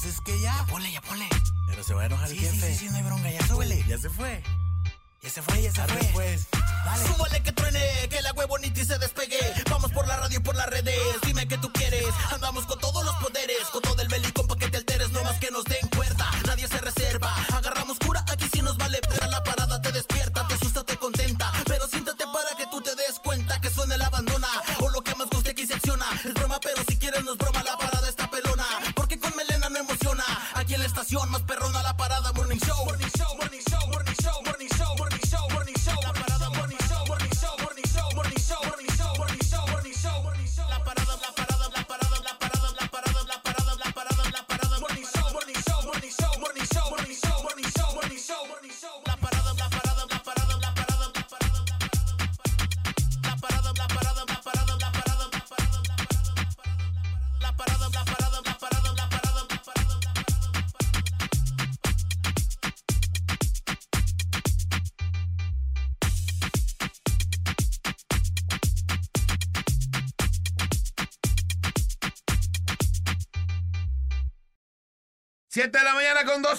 Pues es que ya. Ponle, ya ponle. Pero se va a enojar Sí, el sí, jefe. sí, sí, no hay bronca, ya súbele. Ya se fue. Ya se fue, ya se Arre, fue. pues. Dale. Súbale que truene, que la huevo ni se despegue. Vamos por la radio y por las redes. Dime que tú quieres. Andamos con todos los poderes. Con todo el belicón pa' que te alteres. No más que nos den cuerda. Nadie se reserva.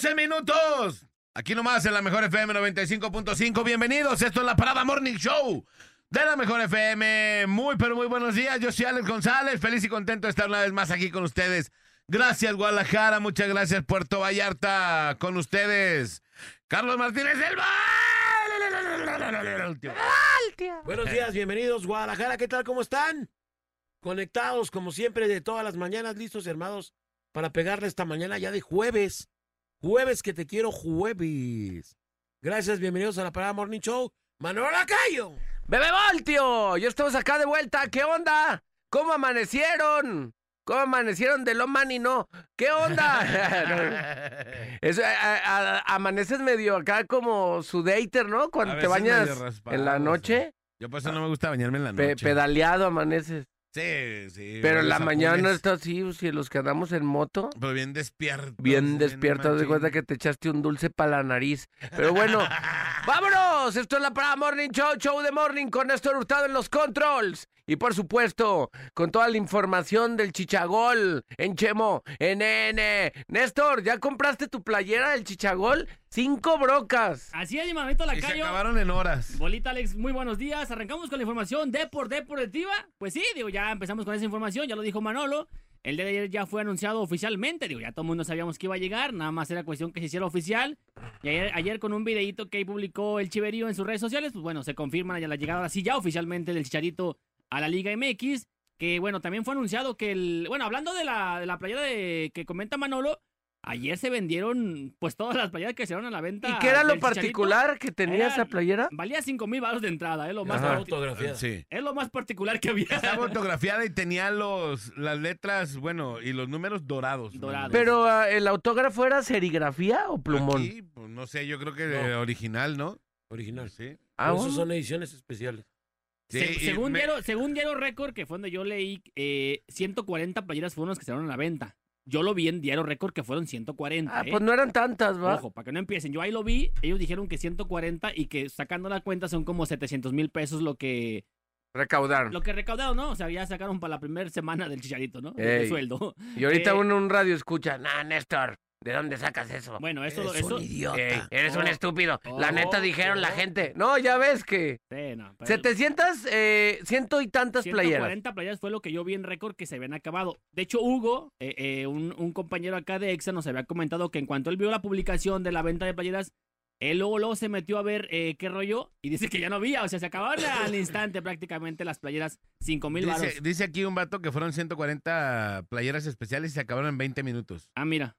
12 minutos. Aquí nomás en la Mejor FM 95.5. Bienvenidos. Esto es la Parada Morning Show de la Mejor FM. Muy, pero muy buenos días. Yo soy Alex González. Feliz y contento de estar una vez más aquí con ustedes. Gracias, Guadalajara. Muchas gracias, Puerto Vallarta. Con ustedes, Carlos Martínez del Buenos días, bienvenidos Guadalajara, ¿qué tal? ¿Cómo están? Conectados como siempre de todas las mañanas, listos hermanos para pegarle esta mañana ya de jueves. Jueves que te quiero jueves. Gracias, bienvenidos a la Parada Morning Show. Manuel Lacayo. Bebé Voltio, ya estamos acá de vuelta. ¿Qué onda? ¿Cómo amanecieron? ¿Cómo amanecieron de lo man y no? ¿Qué onda? Eso, a- a- a- amaneces medio acá como sudater, ¿no? Cuando A te veces bañas medio raspado, en la noche. Yo por eso no me gusta bañarme en la pe- noche. pedaleado amaneces. Sí, sí. Pero en la mañana está así, si los que andamos en moto, Pero bien despierto. bien despiertos, de cuenta que te echaste un dulce para la nariz. Pero bueno, ¡vámonos! Esto es la Parada Morning Show, Show de Morning con Néstor Hurtado en los controls. Y por supuesto, con toda la información del Chichagol en Chemo, en N. Néstor, ¿ya compraste tu playera del Chichagol? Cinco brocas. Así es, mi manito Y se acabaron en horas. Bolita Alex, muy buenos días. Arrancamos con la información de por deportiva. Pues sí, digo, ya empezamos con esa información, ya lo dijo Manolo. El día de ayer ya fue anunciado oficialmente, digo, ya todo el mundo sabíamos que iba a llegar, nada más era cuestión que se hiciera oficial. Y ayer, ayer con un videíto que publicó el Chiverío en sus redes sociales, pues bueno, se confirma ya la llegada así ya oficialmente del Chicharito a la Liga MX. Que bueno, también fue anunciado que el. Bueno, hablando de la, de la playera de, que comenta Manolo, ayer se vendieron pues todas las playeras que se dieron a la venta. ¿Y qué era lo particular que tenía Era- esa playera? Valía 5 mil baros de entrada, es lo más, Autografía. Sí. es lo más particular que había. Estaba autografiada y tenía los, las letras, bueno, y los números dorados. Dorados. Pero ah, el autógrafo era serigrafía o plumón. Aquí, pues, no sé, yo creo que No. original, ¿no? Original. Sí. Ah, bueno. son ediciones especiales. Sí, según, me- Diario, según Diario Record, que fue donde yo leí, eh, 140 playeras fueron las que se dieron a la venta. Yo lo vi en Diario Record que fueron 140. Ah, ¿eh? pues no eran tantas, ¿va? Ojo, para que no empiecen. Yo ahí lo vi, ellos dijeron que 140 y que sacando la cuenta son como 700 mil pesos lo que, Recaudaron. lo que recaudaron, ¿no? O sea, ya sacaron para la primera semana del chicharito, ¿no? Ey. sueldo. Y ahorita Eh, uno en un radio escucha, nah, Néstor, ¿de dónde sacas eso? Bueno, eso... Eres eso un idiota. Ey, eres un Oh. estúpido. la Oh, neta dijeron la oh. gente. No, ya ves que Sí, no, pero- 700, eh, ciento y tantas playeras. 140 playeras fue lo que yo vi en récord que se habían acabado. De hecho, Hugo, eh, eh, un, un compañero acá de EXA, nos había comentado que en cuanto él vio la publicación de la venta de playeras, él luego, luego se metió a ver eh, qué rollo y dice que ya no había. O sea, se acabaron al instante prácticamente las playeras 5 mil Dice, dice aquí un vato que fueron 140 playeras especiales y se acabaron en 20 minutos. Ah, mira.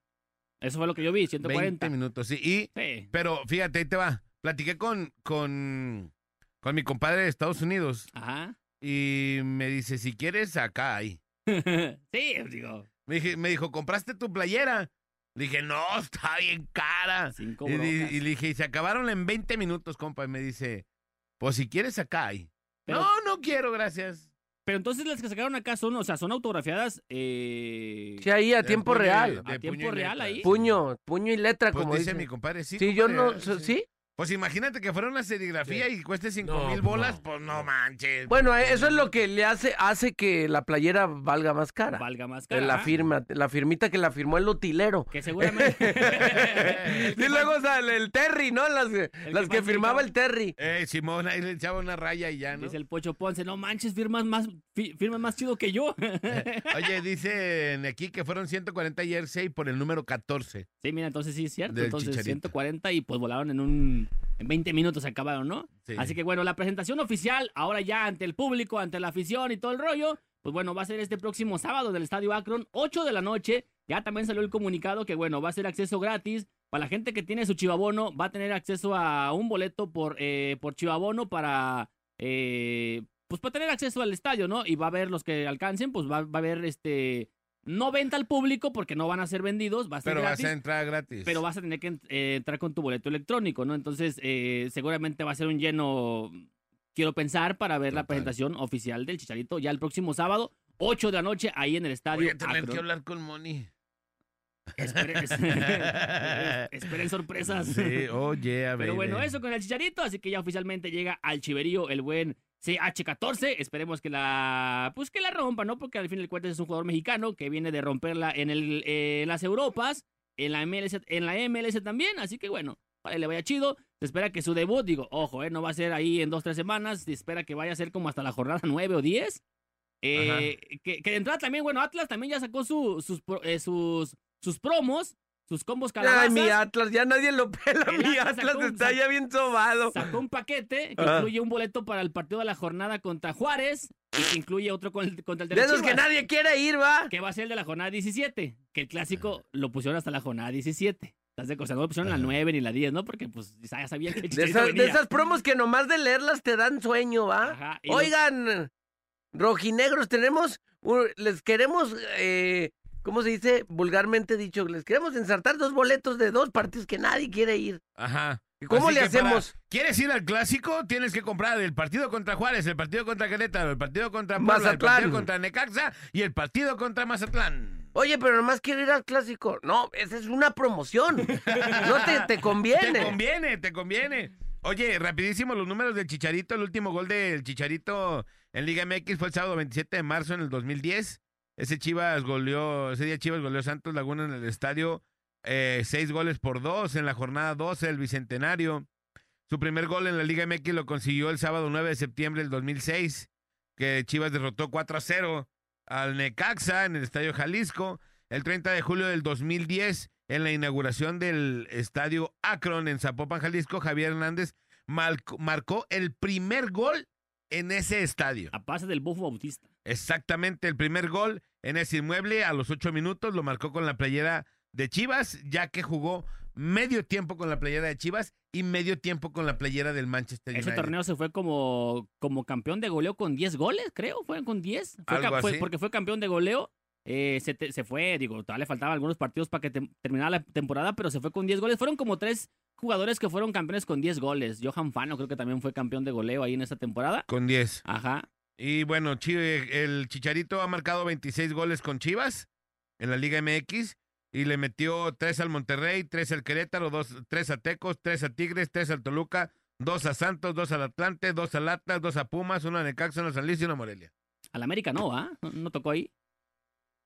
Eso fue lo que yo vi, 20 140. minutos, sí. Y, Sí. pero fíjate, ahí te va. Platiqué con, con, con mi compadre de Estados Unidos Ajá. y me dice, si quieres, acá hay. sí, digo. Me, dije- me dijo, ¿compraste tu playera? Le dije, no, está bien cara. Cinco Y, y le dije, y se acabaron en 20 minutos, compa. Y me dice, pues si quieres, acá hay. Pero- No, no quiero, gracias. Pero entonces las que sacaron acá son, o sea, son autografiadas eh, Sí, ahí a De tiempo puño real. de A tiempo puño y real letra. ahí. Puño, puño y letra, Pues como dice mi compadre, sí. Sí, yo no, sí. ¿sí? Pues imagínate que fuera una serigrafía Sí. y cueste cinco No, mil pues bolas, no, pues no manches. Bueno, eh, eso es lo que le hace, hace que la playera valga más cara. Valga más Eh, cara. La firma, la firmita que la firmó el utilero. Que seguramente. y luego sale el Terry, ¿no? Las, las que firmaba el Terry. Eh, Simón, ahí le echaba una raya y ya, ¿no? Dice el Pocho Ponce, no manches, firmas más, fi- firmas más chido que yo. Oye, dicen aquí que fueron 140 jersey por el número 14. Sí, mira, entonces sí es cierto. Entonces Chicharito. 140 y pues volaron en un en 20 minutos se acabaron, ¿no? Sí. Así que bueno, la presentación oficial, ahora ya ante el público, ante la afición y todo el rollo, pues bueno, va a ser este próximo sábado en el Estadio Akron, 8 de la noche. Ya también salió el comunicado que bueno, va a ser acceso gratis. Para la gente que tiene su chivabono, va a tener acceso a un boleto por, eh, por chivabono para, eh, pues para tener acceso al estadio, ¿no? Y va a haber los que alcancen, pues va, va a haber este, no venta al público porque no van a ser vendidos, va a ser Pero gratis. vas a entrar gratis. Pero vas a tener que eh, entrar con tu boleto electrónico, ¿no? Entonces, eh, seguramente va a ser un lleno, quiero pensar, para ver la presentación oficial del Chicharito ya el próximo sábado, 8 de la noche, ahí en el estadio. Voy a tener que hablar con Moni. Esperen, esperen sorpresas. Sí, oye, a ver. Pero bueno, eso con el Chicharito, así que ya oficialmente llega al chiverío el buen CH14. Esperemos que la pues que la rompa, ¿no? Porque al fin del cuentas es un jugador mexicano que viene de romperla en el eh, en las Europas, en la MLS, en la MLS también, así que bueno, para le vaya chido. Se espera que su debut, digo, ojo, eh, no va a ser ahí en dos, tres semanas, se espera que vaya a ser como hasta la jornada 9 o 10. Eh, que, que de entrada también, bueno, Atlas también ya sacó su- sus, eh, sus, sus promos, sus combos calabazas. Ay, mi Atlas, ya nadie lo pela. El Mi Atlas Atlas sacó un- está ya bien sobado. Sacó un paquete que Ah. incluye un boleto para el partido de la jornada contra Juárez y que incluye otro con el- contra el de, De esos que nadie quiere ir, ¿va? que va a ser el de la jornada 17, que el clásico lo pusieron hasta la jornada 17. ¿Estás de cosa? No lo pusieron la 9 ni la 10, ¿no? Porque pues ya sabían que el De esas, de venía. esas promos que nomás de leerlas te dan sueño, ¿va? Ajá, los- Oigan, rojinegros, tenemos, les queremos, eh, ¿cómo se dice? Vulgarmente dicho, les queremos ensartar dos boletos de dos partidos que nadie quiere ir. Ajá. ¿Y cómo Así le que para- hacemos? ¿Quieres ir al clásico? Tienes que comprar el partido contra Juárez, el partido contra Querétaro, el partido contra Puebla, el Mazatlán. partido contra Necaxa y el partido contra Mazatlán. Oye, pero nomás quiero ir al clásico. No, esa es una promoción. No te, te conviene. Te conviene, te conviene. Oye, rapidísimo los números del Chicharito. El último gol del Chicharito en Liga MX fue el sábado 27 de marzo en el 2010. Ese Chivas goleó, ese día Chivas goleó a Santos Laguna en el estadio. eh, seis goles por dos en la jornada 12 del Bicentenario. Su primer gol en la Liga MX lo consiguió el sábado 9 de septiembre del 2006, que Chivas derrotó 4 a 0 al Necaxa en el Estadio Jalisco. El 30 de julio del 2010, en la inauguración del Estadio Akron en Zapopan, Jalisco, Javier Hernández marcó el primer gol en ese estadio. A pase del Bufo Bautista. Exactamente, el primer gol en ese inmueble a los ocho minutos lo marcó con la playera de Chivas, ya que jugó medio tiempo con la playera de Chivas y medio tiempo con la playera del Manchester Ese United. torneo se fue como, como campeón de goleo con 10 goles, creo. Fue con 10. Fue Algo ca- fue- así. porque fue campeón de goleo. eh, se, te- se fue, digo, todavía le faltaban algunos partidos para que te- terminara la temporada, pero se fue con 10 goles. Fueron como tres jugadores que fueron campeones con 10 goles. Johan Fano creo que también fue campeón de goleo ahí en esa temporada. Con 10. Ajá. Y bueno, el Chicharito ha marcado 26 goles con Chivas en la Liga MX y le metió 3 al Monterrey, 3 al Querétaro, 3 a Tecos, 3 a Tigres, 3 al Toluca, 2 a Santos, 2 al Atlante, 2 al Atlas, 2 a Pumas, 1 a Necaxa, 1 a San Luis y 1 a Morelia. Al América no, ¿va? ¿No, no tocó ahí?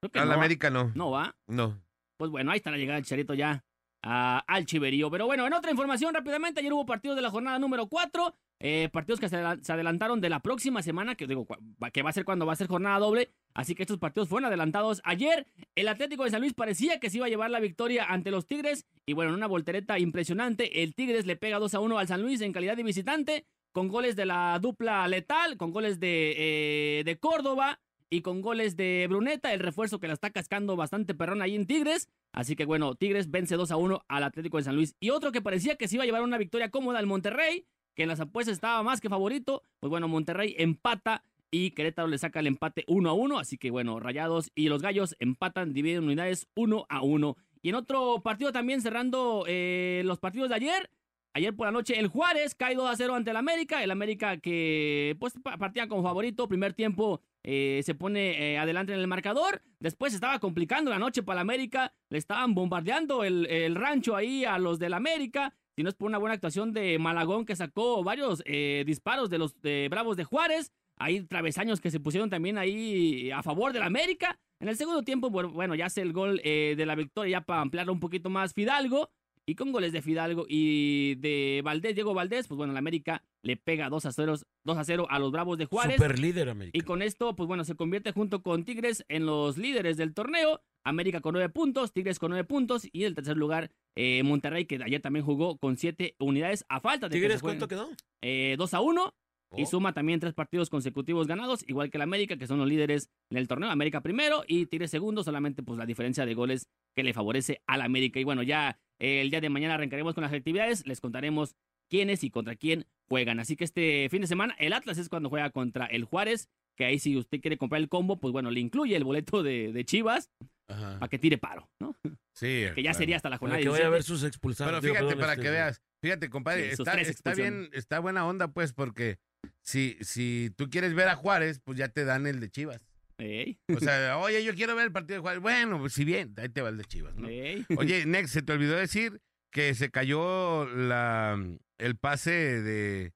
Creo que Al no. América no. No, ¿va? No. Pues bueno, ahí está la llegada del Chicharito ya a- al Chiverío. Pero bueno, en otra información rápidamente, ayer hubo partidos de la jornada número 4, eh, partidos que se, adela- se adelantaron de la próxima semana, que digo, que va a ser cuando va a ser jornada doble, así que estos partidos fueron adelantados ayer. El Atlético de San Luis parecía que se iba a llevar la victoria ante los Tigres, y bueno, en una voltereta impresionante, el Tigres le pega 2 a 1 al San Luis en calidad de visitante, con goles de la dupla letal, con goles de, eh, de Córdoba, y con goles de Bruneta, el refuerzo que la está cascando bastante perrón ahí en Tigres. Así que bueno, Tigres vence 2 a 1 al Atlético de San Luis. Y otro que parecía que se iba a llevar una victoria cómoda al Monterrey, que en las apuestas estaba más que favorito. Pues bueno, Monterrey empata y Querétaro le saca el empate 1 a 1. Así que bueno, Rayados y los Gallos empatan, dividen unidades 1 a 1. Y en otro partido también cerrando eh, los partidos de ayer. Ayer por la noche el Juárez cae 2 a 0 ante el América. El América que pues pa- partía como favorito. Primer tiempo eh, se pone eh, adelante en el marcador. Después estaba complicando la noche para el América. Le estaban bombardeando el, el rancho ahí a los del América. Si no es por una buena actuación de Malagón que sacó varios eh, disparos de los de Bravos de Juárez. Hay travesaños que se pusieron también ahí a favor del América. En el segundo tiempo, bueno, ya hace el gol eh, de la victoria ya para ampliarlo un poquito más Fidalgo. Y con goles de Fidalgo y de Valdés, Diego Valdés, pues bueno, el América le pega 2 a 0, 2 a 0 a los Bravos de Juárez. Super líder América. Y con esto, pues bueno, se convierte junto con Tigres en los líderes del torneo. América con 9 puntos, Tigres con 9 puntos y en el tercer lugar eh, Monterrey, que ayer también jugó con 7 unidades a falta de ¿Tigres cuánto quedó? Eh, 2 a 1. Y Oh. suma también tres partidos consecutivos ganados, igual que el América, que son los líderes del torneo. América primero y Tigres segundo, solamente pues la diferencia de goles que le favorece al América. Y bueno, ya eh, el día de mañana arrancaremos con las actividades, les contaremos quiénes y contra quién juegan. Así que este fin de semana el Atlas es cuando juega contra el Juárez, que ahí si usted quiere comprar el combo, pues bueno, le incluye el boleto de, de Chivas Ajá. para que tire paro, ¿no? Sí. Que ya claro. sería hasta la Para jornada que vaya a 17. ver sus expulsados. Pero fíjate, para este, que veas, fíjate, compadre, Sí, está, bien, está buena onda, pues, porque si, si tú quieres ver a Juárez, pues ya te dan el de Chivas. Ey, O sea, oye, yo quiero ver el partido de Juárez. Bueno, pues si bien, ahí te va el de Chivas, ¿no? ey. Oye, Next, se te olvidó decir que se cayó la, el pase de,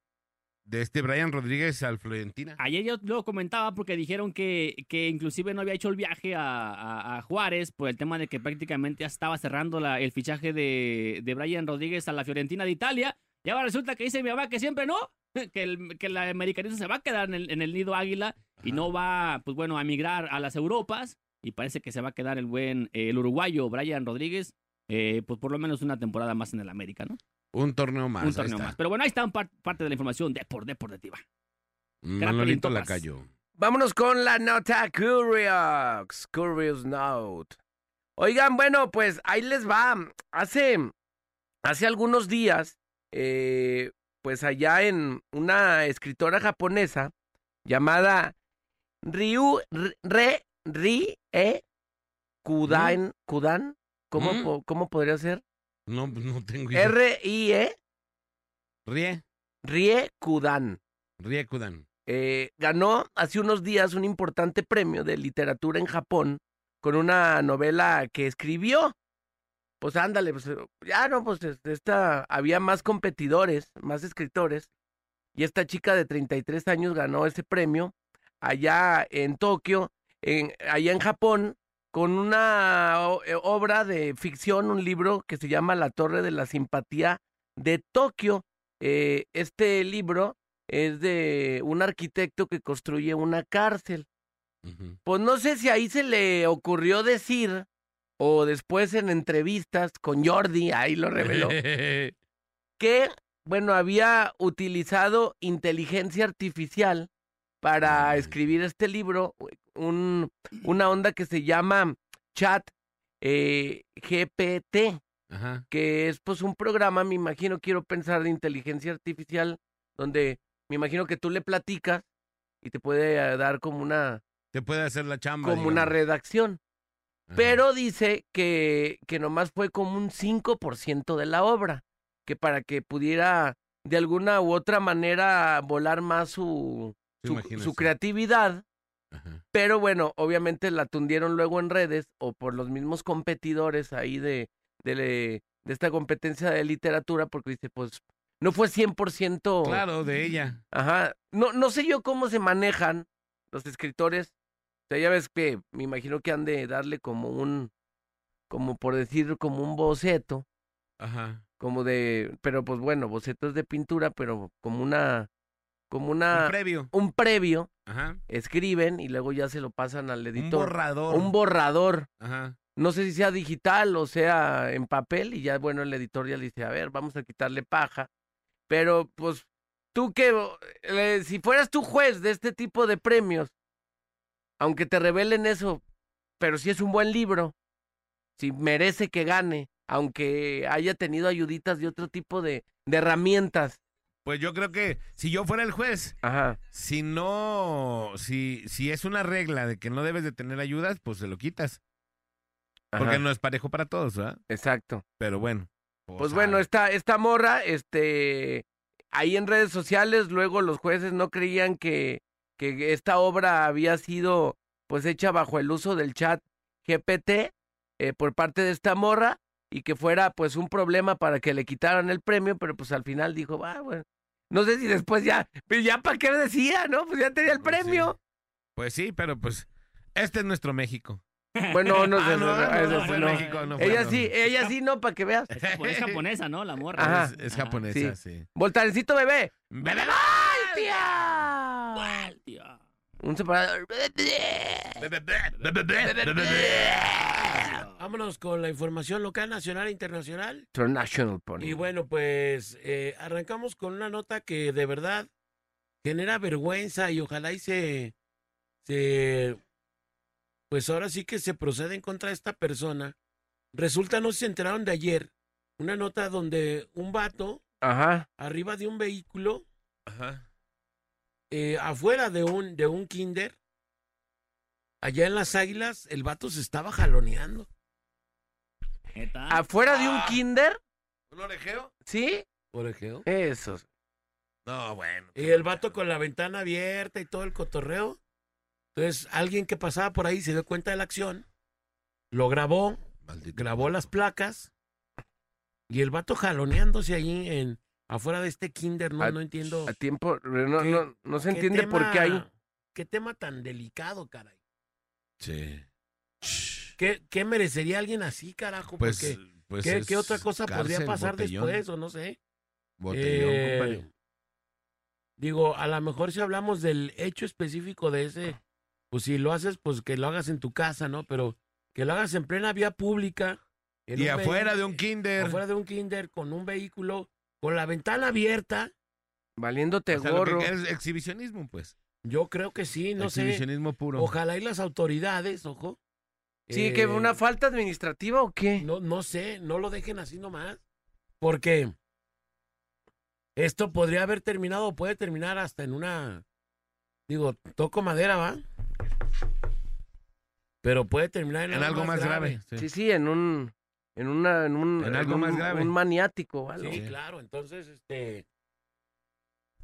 de este Brian Rodríguez al Florentina. Ayer yo lo comentaba porque dijeron que, que inclusive no había hecho el viaje a, a- a Juárez por el tema de que prácticamente ya estaba cerrando la- el fichaje de, de Brian Rodríguez a la Fiorentina de Italia. Y ahora resulta que dice mi mamá que siempre no, que el, que el americanista se va a quedar en el, en el nido águila y no va, pues bueno, a migrar a las Europas. Y parece que se va a quedar el buen, eh, el uruguayo Brian Rodríguez, eh, pues por lo menos una temporada más en el América, ¿no? Un torneo más. Un torneo más. Pero bueno, ahí está un par- parte de la información de por deportiva. Manolito Topas. Lacayo. Vámonos con la nota Curious. Curious Note. Oigan, bueno, pues ahí les va. Hace, hace algunos días, eh, pues allá en una escritora japonesa llamada Ryu Re Rie Kudan. Kudan. ¿Cómo, Mm. po- ¿Cómo podría ser? No, pues no tengo idea. R-I-E Rie, Rie Kudan. Rie Kudan. Eh, ganó hace unos días un importante premio de literatura en Japón con una novela que escribió. Pues ándale, pues ya no, pues es- esta, había más competidores, más escritores, y esta chica de 33 años ganó ese premio allá en Tokio, en, allá en Japón, con una eh, obra de ficción, un libro que se llama La Torre de la Simpatía de Tokio. Eh, este libro es de un arquitecto que construye una cárcel. Pues no sé si ahí se le ocurrió decir, o después en entrevistas con Jordi, ahí lo reveló, que, bueno, había utilizado inteligencia artificial para escribir este libro, un, una onda que se llama Chat eh, GPT Ajá. que es pues un programa, me imagino, quiero pensar de inteligencia artificial, donde me imagino que tú le platicas y te puede eh, dar como una, Te puede hacer la chamba. como una redacción. Ajá. Pero dice que, que nomás fue como un 5% de la obra, que para que pudiera de alguna u otra manera volar más su, su creatividad. Ajá. Pero bueno, obviamente la tundieron luego en redes o por los mismos competidores ahí de, de, de esta competencia de literatura, porque dice, pues no fue 100%. Claro, de ella. Ajá. No, no sé yo cómo se manejan los escritores. O sea, ya ves que me imagino que han de darle como un, como por decir, como un boceto, Ajá. como de, pero pues bueno, bocetos de pintura, pero como una, como una, Un previo. un previo, Ajá. escriben y luego ya se lo pasan al Un editor. borrador. Un borrador. Ajá. No sé si sea digital o sea en papel y ya, bueno, el editor ya le dice, a ver, vamos a quitarle paja. Pero, pues, tú que, eh, si fueras tú juez de este tipo de premios, aunque te revelen eso, pero si es un buen libro, si merece que gane, aunque haya tenido ayuditas de otro tipo de, de herramientas. Pues yo creo que si yo fuera el juez, Ajá. si no, si, si es una regla de que no debes de tener ayudas, pues se lo quitas. Porque no es parejo para todos, ¿verdad? Exacto. Pero bueno. Pues bueno, esta, esta morra, este, ahí en redes sociales, luego los jueces no creían que, que esta obra había sido, pues, hecha bajo el uso del chat GPT eh, por parte de esta morra, y que fuera pues un problema para que le quitaran el premio, pero pues al final dijo, ah, bueno. No sé si después ya, pues ya para qué decía, ¿no? Pues ya tenía el Pues sí. premio. Pues sí, pero pues este es nuestro México. Bueno, no sé. Ah, no, no, no. México, no fue, ella sí, ella sí no, para que veas. Es, japo- es japonesa, ¿no? La morra. Ajá. Es, es Ajá. japonesa, sí. Voltarencito bebé. ¡Bebé! ¡Ay, tía! ¡Guau, tío! Un separador. ¡Bebé! ¡Bebé! ¡Bebé! Vámonos con la información local, nacional e internacional. International Pony. Y bueno, pues eh, arrancamos con una nota que de verdad genera vergüenza y ojalá y se, se, pues ahora sí que se procede en contra de esta persona. Resulta, no se enteraron de ayer, una nota donde un vato Ajá. arriba de un vehículo, Ajá. eh, afuera de un, de un kinder, allá en las águilas, el vato se estaba jaloneando. Neta. Afuera de un Ah. kinder, ¿Un orejeo? ¿sí? Por ejemplo. Eso. No, bueno. Y el vato con la ventana abierta y todo el cotorreo. Entonces, alguien que pasaba por ahí se dio cuenta de la acción, lo grabó, Maldito. grabó las placas y el vato jaloneándose ahí en afuera de este kinder, no, A- no entiendo. A tiempo, no, ¿Qué- no, no se entiende por qué hay. Qué tema tan delicado, caray. Sí. ¿Qué, qué merecería alguien así, carajo? Pues, Porque, pues ¿qué, qué otra cosa podría pasar botellón. después o no sé? Botellón, Eh, compadre. Digo, a lo mejor si hablamos del hecho específico de ese, pues si lo haces, pues que lo hagas en tu casa, ¿no? Pero que lo hagas en plena vía pública. Y afuera de un kinder. Afuera de un kinder, con un vehículo, con la ventana abierta. Valiéndote O sea, gorro. es exhibicionismo, pues. Yo creo que sí, no sé. exhibicionismo puro. Ojalá y las autoridades, ojo. Sí, que eh, una falta administrativa o qué? No, no sé, no lo dejen así nomás. Porque esto podría haber terminado, puede terminar hasta en una. Digo, toco madera, ¿va? Pero puede terminar en, en algo más grave. sí. Sí, sí, en un. En una. En, un, En algo un- más grave. Un maniático, algo. Sí, Sí. claro. Entonces, este.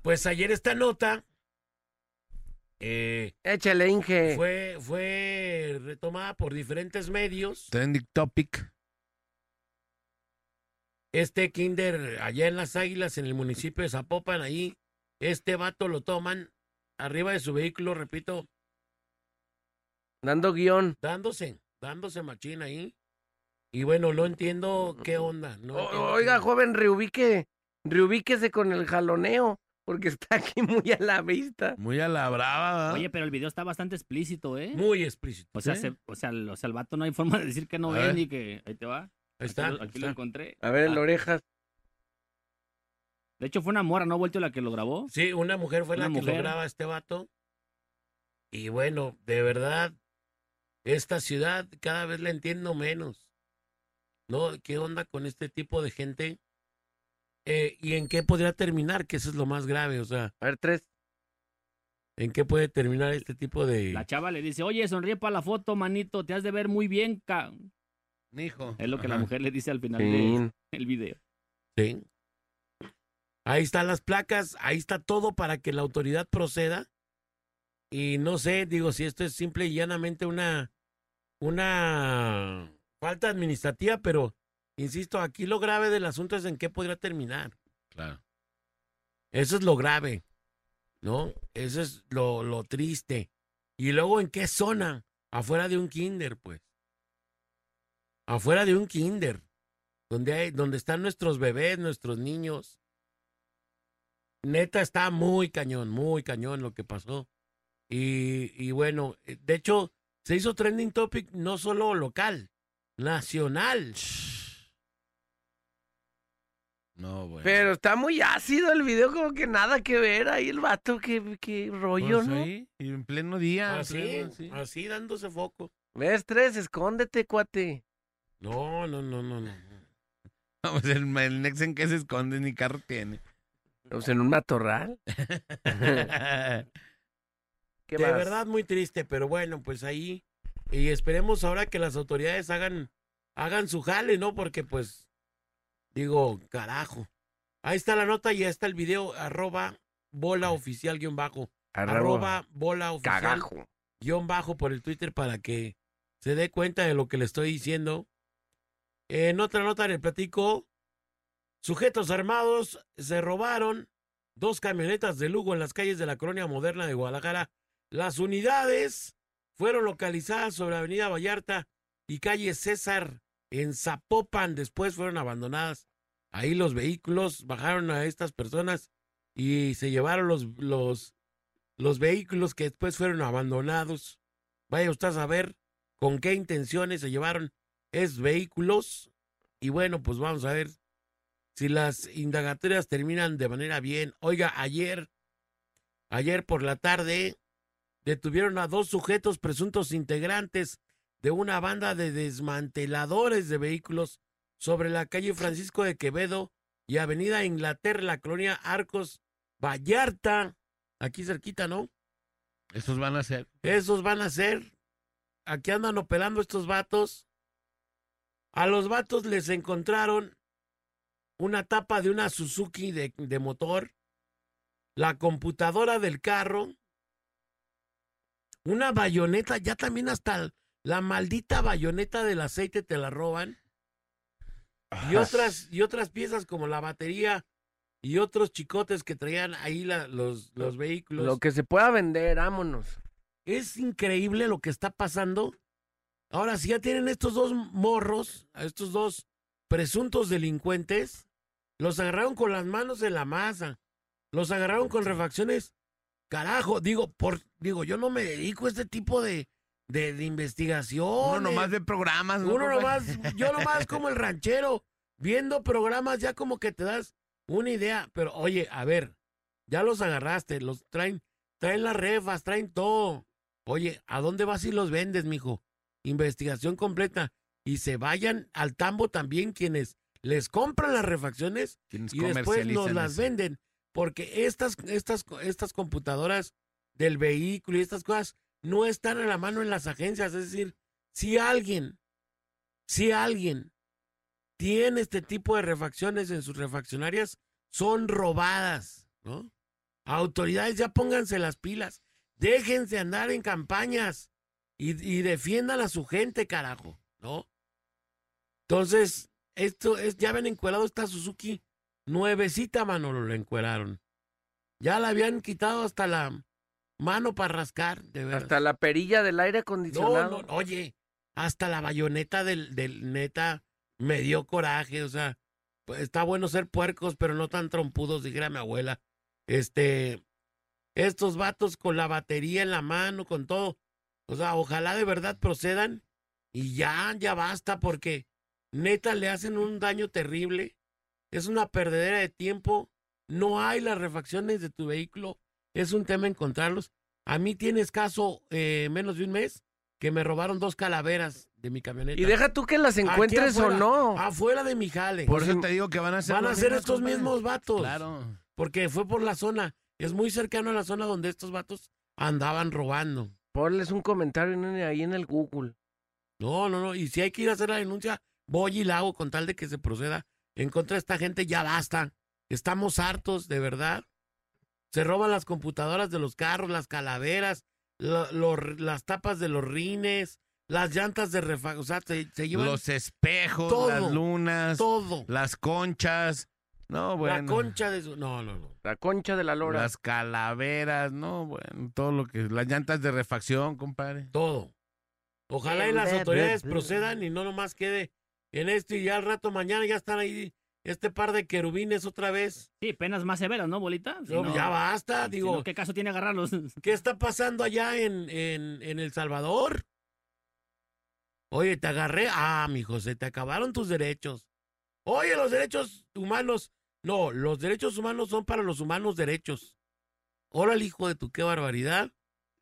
Pues ayer esta nota eh, Échale, Inge. fue, fue retomada por diferentes medios. Trending topic. Este kinder allá en Las Águilas, en el municipio de Zapopan, ahí, este vato lo toman arriba de su vehículo, repito, Dando guion. dándose, dándose machín ahí. Y bueno, no entiendo qué onda. No O- entiendo oiga, qué- joven, reubique. Reubíquese con el jaloneo. Porque está aquí muy a la vista. Muy a la brava, ¿verdad? Oye, pero el video está bastante explícito, ¿eh? Muy explícito. O sea, ¿sí? se- o sea, el, o sea, el vato no hay forma de decir que no A ve ver. ni que ahí te va. Ahí está. lo- Aquí lo encontré. A ver, el Ah, orejas. De hecho, fue una mora, ¿no? Vuelto la que lo grabó. Sí, una mujer fue la que mujer. lograba a este vato. Y bueno, de verdad, esta ciudad cada vez la entiendo menos. ¿No? ¿Qué onda con este tipo de gente? Eh, ¿Y en qué podría terminar? Que eso es lo más grave. O sea, A ver, tres. ¿en qué puede terminar este tipo de... La chava le dice, oye, sonríe para la foto, manito, te has de ver muy bien, ca-". Hijo. Es lo que la mujer le dice al final del video. Sí. Ahí están las placas, ahí está todo para que la autoridad proceda. Y no sé, digo, si esto es simple y llanamente una, una falta administrativa, pero insisto, aquí lo grave del asunto es en qué podría terminar. Claro. Eso es lo grave, ¿no? Eso es lo, lo triste. Y luego, ¿en qué zona? Afuera de un kinder, pues. Afuera de un kinder. Donde, hay, donde están nuestros bebés, nuestros niños. Neta, está muy cañón, muy cañón lo que pasó. Y, y bueno, de hecho, se hizo trending topic no solo local, nacional. No, bueno. Pero está muy ácido el video, como que nada que ver. Ahí el vato, qué, qué rollo, Pues ¿no? ahí, y en pleno día. Así, pleno- sí. así dándose foco. ¿Ves, tres? Escóndete, cuate. No, no, no, no, no. Vamos, el, el Nex en que se esconde ni carro tiene. Pues en un matorral. ¿Qué de más? verdad muy triste, pero bueno, pues ahí y esperemos ahora que las autoridades hagan hagan su jale, ¿no? Porque pues digo, carajo. Ahí está la nota y ahí está el video arroba bola oficial guion bajo. Arroba Arroba bola oficial Cagajo. guion bajo por el Twitter para que se dé cuenta de lo que le estoy diciendo. En otra nota le platico, sujetos armados se robaron dos camionetas de Lugo en las calles de la colonia moderna de Guadalajara. Las unidades fueron localizadas sobre Avenida Vallarta y calle César en Zapopan. Después fueron abandonadas. Ahí los vehículos bajaron a estas personas y se llevaron los, los, los vehículos que después fueron abandonados. Vaya usted a saber con qué intenciones se llevaron esos vehículos. Y bueno, pues vamos a ver si las indagatorias terminan de manera bien. Oiga, ayer, ayer por la tarde, detuvieron a dos sujetos presuntos integrantes de una banda de desmanteladores de vehículos sobre la calle Francisco de Quevedo y Avenida Inglaterra, la colonia Arcos Vallarta, aquí cerquita, ¿no? Estos van a ser. Esos van a ser. Aquí andan operando estos vatos. A los vatos les encontraron una tapa de una Suzuki de, de motor, la computadora del carro, una bayoneta, ya también hasta la maldita bayoneta del aceite te la roban. Y otras, y otras piezas como la batería y otros chicotes que traían ahí la- los, los vehículos. Lo que se pueda vender, vámonos. Es increíble lo que está pasando. Ahora, si ya tienen estos dos morros, a estos dos presuntos delincuentes, los agarraron con las manos en la masa, los agarraron con refacciones. Carajo, digo, por, digo, yo no me dedico a este tipo de, de, de investigación. Uno nomás de programas. ¿no, Uno nomás, yo nomás como el ranchero, viendo programas ya como que te das una idea. Pero oye, a ver, ya los agarraste, los traen, traen las refas, traen todo. Oye, ¿a dónde vas y los vendes, mijo? Investigación completa. Y se vayan al tambo también quienes les compran las refacciones Quienes y después nos las eso. venden. Porque estas, estas, estas computadoras del vehículo y estas cosas no están a la mano en las agencias. Es decir, si alguien, si alguien tiene este tipo de refacciones en sus refaccionarias, son robadas, ¿no? Autoridades, ya pónganse las pilas. Déjense andar en campañas y, defiendan a su gente, carajo, ¿no? Entonces, esto es, ya ven encuerado esta Suzuki nuevecita, Manolo, la encueraron. Ya la habían quitado hasta la mano para rascar, de verdad. Hasta la perilla del aire No, acondicionado. no, oye, hasta la bayoneta del, del neta me dio coraje, o sea, pues, está bueno ser puercos, pero no tan trompudos, dijera mi abuela. Este, estos vatos con la batería en la mano, con todo, o sea, ojalá de verdad procedan y ya, ya basta, porque neta le hacen un daño terrible, es una perdedera de tiempo, no hay las refacciones de tu vehículo, es un tema encontrarlos. A mí tiene escaso eh, menos de un mes que me robaron dos calaveras de mi camioneta. Y deja tú que las encuentres o no. Afuera de mi jale. Por eso te digo que van a ser Van a los ser mismos, estos mismos vatos. Claro. Porque fue por la zona. Es muy cercano a la zona donde estos vatos andaban robando. Ponles un comentario en- ahí en el Google. No, no, no. Y si hay que ir a hacer la denuncia, voy y la hago con tal de que se proceda en contra de esta gente. Ya basta. Estamos hartos, de verdad. Se roban las computadoras de los carros, las calaveras, lo- lo- las tapas de los rines, las llantas de refa... O sea, se, se llevan Los espejos, todo, las lunas, todo. las conchas. No, bueno. La concha de su... No, no, no. La concha de la lora. Las calaveras, no, bueno, todo lo que. Las llantas de refacción, compadre. Todo. Ojalá y las autoridades procedan y no nomás quede en esto y ya al rato mañana ya están ahí este par de querubines otra vez. Sí, penas más severas, ¿no, bolita? Si No, no- ya basta, si digo, no, ¿qué caso tiene agarrarlos? ¿qué está pasando allá en, en, en El Salvador? Oye, te agarré. Ah, mijo, se te acabaron tus derechos. Oye, los derechos humanos. No, los derechos humanos son para los humanos derechos. Órale, hijo de tu qué barbaridad.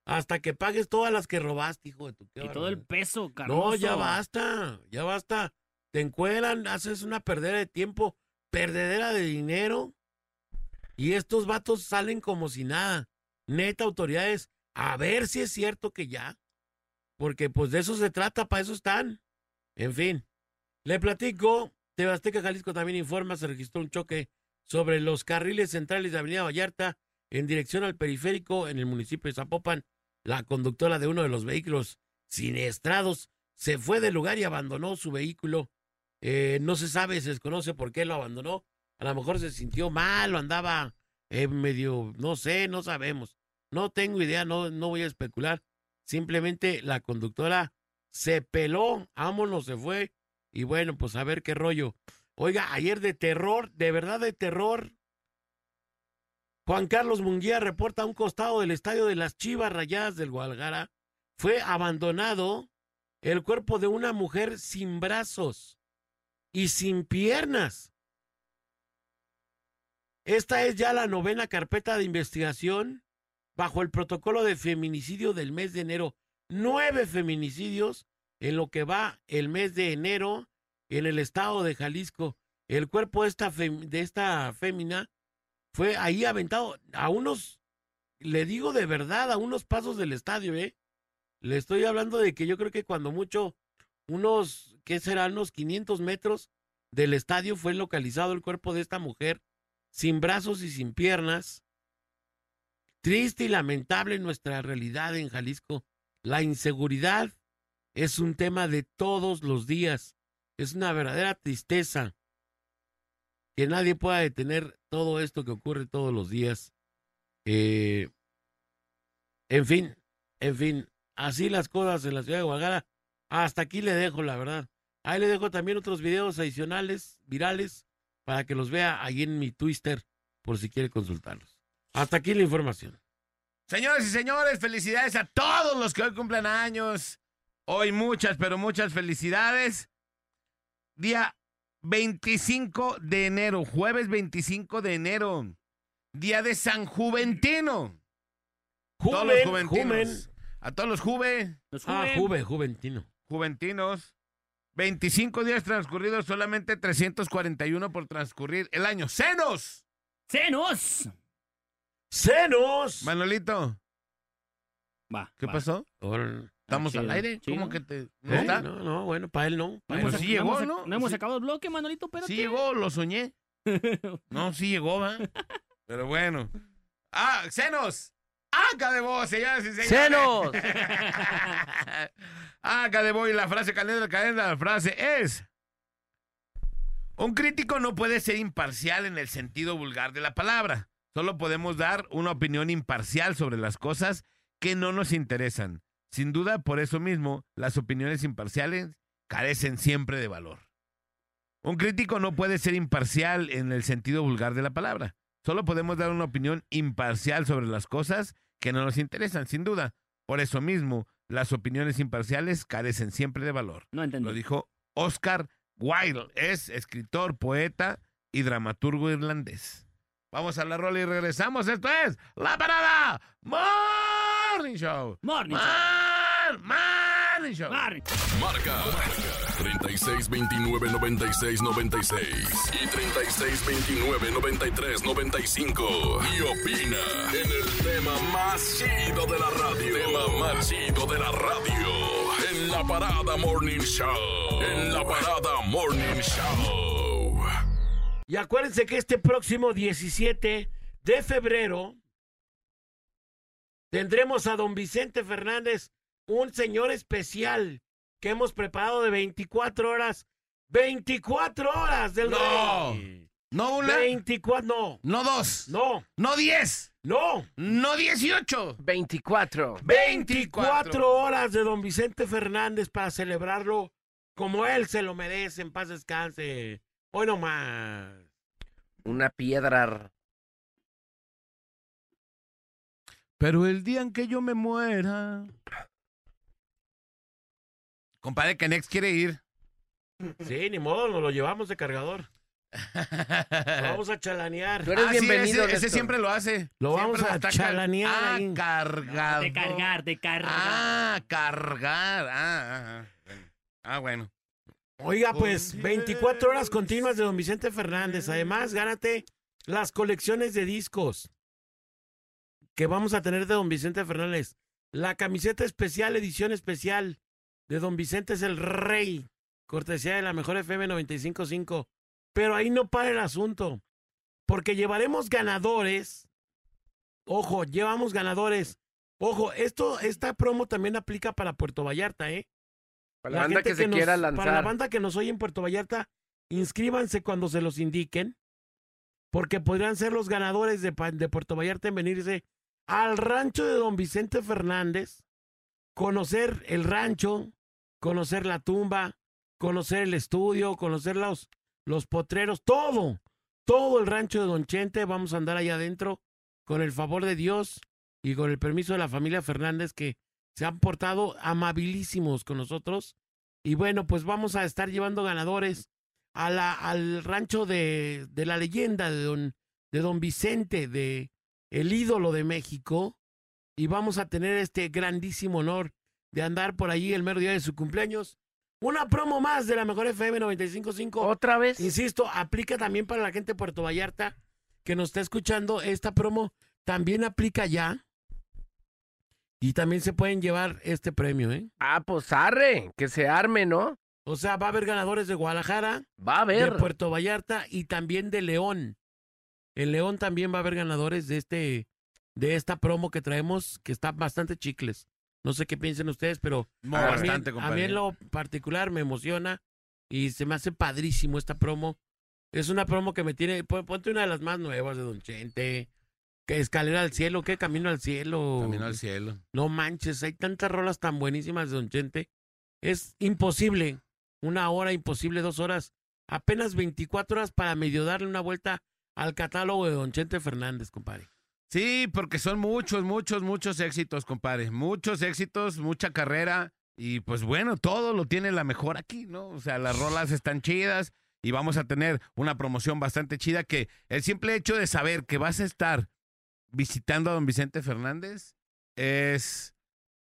Hasta que pagues todas las que robaste, hijo de tu qué y todo el peso, Carlos. No, ya basta, ya basta. Te encueran, haces una perdera de tiempo, perdedera de dinero. Y estos vatos salen como si nada. Neta, autoridades, a ver si es cierto que ya. Porque pues de eso se trata, para eso están. En fin, le platico, Tebasteca Jalisco también informa, se registró un choque sobre los carriles centrales de Avenida Vallarta en dirección al periférico en el municipio de Zapopan. La conductora de uno de los vehículos siniestrados se fue del lugar y abandonó su vehículo. Eh, no se sabe, se desconoce por qué lo abandonó. A lo mejor se sintió mal o andaba eh, medio, no sé, no sabemos. No tengo idea, no, no voy a especular. Simplemente la conductora se peló, vámonos, se fue. Y bueno, pues a ver qué rollo. Oiga, ayer de terror, de verdad de terror. Juan Carlos Munguía reporta a un costado del estadio de las Chivas Rayadas del Guadalajara. Fue abandonado el cuerpo de una mujer sin brazos y sin piernas. Esta es ya la novena carpeta de investigación bajo el protocolo de feminicidio del mes de enero. Nueve feminicidios en lo que va el mes de enero en el estado de Jalisco. El cuerpo de esta, de esta fémina fue ahí aventado a unos, le digo de verdad, a unos pasos del estadio, ¿eh? Le estoy hablando de que yo creo que cuando mucho, unos, ¿qué serán? Unos 500 metros del estadio fue localizado el cuerpo de esta mujer, sin brazos y sin piernas. Triste y lamentable nuestra realidad en Jalisco. La inseguridad es un tema de todos los días. Es una verdadera tristeza que nadie pueda detener todo esto que ocurre todos los días. Eh, en fin, en fin, así las cosas en la ciudad de Guadalajara. Hasta aquí le dejo, la verdad. Ahí le dejo también otros videos adicionales, virales, para que los vea ahí en mi Twitter, por si quiere consultarlos. Hasta aquí la información. Señores y señores, felicidades a todos los que hoy cumplen años. Hoy muchas, pero muchas felicidades. Día 25 de enero, jueves 25 de enero. Día de San Juventino. todos los juventinos. A todos los juve. Los juve. Ah, juve, juventino. Juventinos. 25 días transcurridos, solamente 341 por transcurrir el año. ¡Senos! ¡Senos! ¡Senos! Manolito. Va. ¿Qué pasó? ¿Estamos al aire? ¿Cómo que te.? ¿No, ¿Eh? está? no, no, bueno, para él no. Pero sí llegó, ¿no? No hemos Sí. sacado el bloque, Manolito, pero. Sí llegó, lo soñé. No, sí llegó, ¿va? Pero bueno. ¡Ah, Senos! ¡Acá de vos, señoras y señores! ¡Senos! Acá de vos, y la frase caliente cadena, la frase es... Un crítico no puede ser imparcial en el sentido vulgar de la palabra. Solo podemos dar una opinión imparcial sobre las cosas que no nos interesan. Sin duda, por eso mismo, las opiniones imparciales carecen siempre de valor. Un crítico no puede ser imparcial en el sentido vulgar de la palabra. Solo podemos dar una opinión imparcial sobre las cosas que no nos interesan, sin duda. Por eso mismo, las opiniones imparciales carecen siempre de valor. No entendí. Lo dijo Oscar Wilde. Es escritor, poeta y dramaturgo irlandés. Vamos a la rola y regresamos. Esto es La Parada Morning Show. Morning. Mar- Morning Show. Mar- Marca 36 29 96 96 y 36 29 93 95 y opina en el tema más chido de la radio. Tema más chido de la radio en la parada Morning Show. En la parada Morning Show. Y acuérdense que este próximo 17 de febrero tendremos a don Vicente Fernández, un señor especial que hemos preparado de 24 horas. 24 horas del No. rey. No una, 24, no, no dos, no, no diez, no. no dieciocho. 24. 24 horas de don Vicente Fernández para celebrarlo como él se lo merece. En paz descanse. Hoy no más. Una piedra. Pero el día en que yo me muera. Compadre, que Nex quiere ir. Sí, ni modo, nos lo llevamos de cargador. Lo vamos a chalanear. Tú eres Ah, sí, bienvenido. ese, ese Néstor. siempre lo hace. Lo Siempre vamos a está car- chalanear Ah, ahí. cargado. De cargar, de cargar. Ah, cargar. Ah, ah, ah. Bueno. Ah, bueno. Oiga, pues 24 horas continuas de don Vicente Fernández. Además, gánate las colecciones de discos que vamos a tener de don Vicente Fernández. La camiseta especial, edición especial de don Vicente es el rey. Cortesía de la mejor FM 955. Pero ahí no para el asunto. Porque llevaremos ganadores. Ojo, llevamos ganadores. Ojo, esto, esta promo también aplica para Puerto Vallarta, ¿eh? Para la, banda que, se nos- quiera Para la lanzar. banda que nos oye en Puerto Vallarta, inscríbanse cuando se los indiquen, porque podrían ser los ganadores de, de Puerto Vallarta en venirse al rancho de don Vicente Fernández, conocer el rancho, conocer la tumba, conocer el estudio, conocer los, los potreros, todo, todo el rancho de don Chente. Vamos a andar allá adentro con el favor de Dios y con el permiso de la familia Fernández que se han portado amabilísimos con nosotros. Y bueno, pues vamos a estar llevando ganadores a la, al rancho de, de la leyenda de don, de don Vicente, de el ídolo de México. Y vamos a tener este grandísimo honor de andar por allí el mero día de su cumpleaños. Una promo más de la mejor FM 955. Otra vez. Insisto, aplica también para la gente de Puerto Vallarta que nos está escuchando. Esta promo también aplica ya. Y también se pueden llevar este premio, ¿eh? Ah, pues arre, que se arme, ¿no? O sea, va a haber ganadores de Guadalajara, Va a de ver. Puerto Vallarta y también de León. En León también va a haber ganadores de este de esta promo que traemos, que está bastante chicles. No sé qué piensen ustedes, pero a mí- bastante, a mí en lo particular me emociona y se me hace padrísimo esta promo. Es una promo que me tiene, pon- ponte una de las más nuevas de Don Chente, que Escalera al Cielo, que Camino al Cielo. Camino al cielo. No manches, hay tantas rolas tan buenísimas de Don Chente. Es imposible, una hora, imposible, dos horas, apenas 24 horas para medio darle una vuelta al catálogo de Don Chente Fernández, compadre. Sí, porque son muchos, muchos, muchos éxitos, compadre. Muchos éxitos, mucha carrera. Y pues bueno, todo lo tiene la mejor aquí, ¿no? O sea, las rolas están chidas y vamos a tener una promoción bastante chida que el simple hecho de saber que vas a estar visitando a don Vicente Fernández es,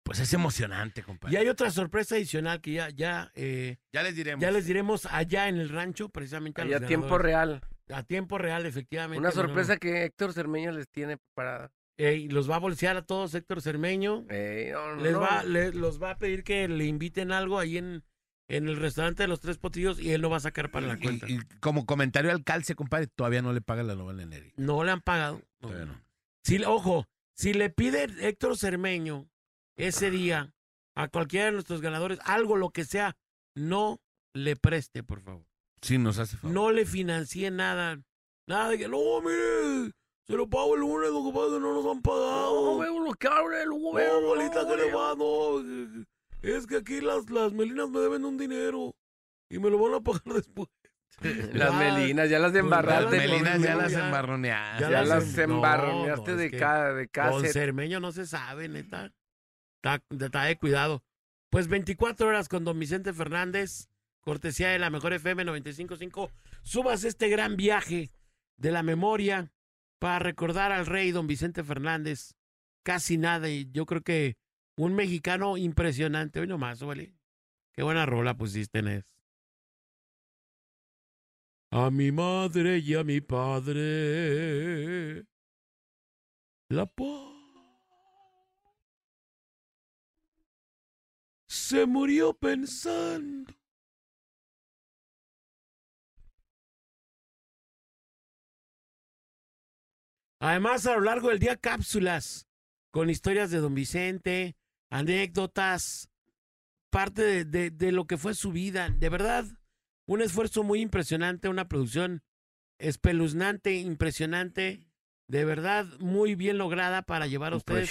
pues es emocionante, compadre. Y hay otra sorpresa adicional que ya, ya, eh, ya les diremos. ya les diremos allá en el rancho, precisamente a, Ahí a los tiempo real. A tiempo real, efectivamente. Una sorpresa que Héctor Cermeño les tiene preparada. Eh, y los va a bolsear a todos Héctor Cermeño. No, no, Les no. va, le- los va a pedir que le inviten algo ahí en, en el restaurante de los Tres Potrillos y él lo va a sacar para la cuenta. y, como comentario al calce, compadre, todavía no le paga la novela en Eric. No le han pagado. Todavía no. Si, ojo, si le pide Héctor Cermeño ese día a cualquiera de nuestros ganadores, algo, lo que sea, no le preste, por favor. Sí, nos hace favor. No le financie nada. Nada de que, no, mire, se lo pago el lunes, lo que pasa es que no nos han No, pagado. veo lo que abre, luego No, veo. bolita, no, que le veo. va? No, es que aquí las, las melinas me deben un dinero y me lo van a pagar después. Las Ya, melinas, ya las pues, Las embarraste. las melinas ya las embarroneaste. Ya, ya las las- embarroneaste no, de cada de cada Con set. Cermeño no se sabe, neta. Está, está de cuidado. Pues 24 horas con don Vicente Fernández, cortesía de la mejor FM 955. Subas este gran viaje de la memoria para recordar al rey don Vicente Fernández. Casi nada, y yo creo que un mexicano impresionante. Hoy nomás, ¿vale? Qué buena rola pusiste, Nes. A mi madre y a mi padre. La paz. Se murió pensando. Además, a lo largo del día, cápsulas con historias de don Vicente, anécdotas, parte de, de- de lo que fue su vida. De verdad, un esfuerzo muy impresionante, una producción espeluznante, impresionante, de verdad muy bien lograda para llevar a ustedes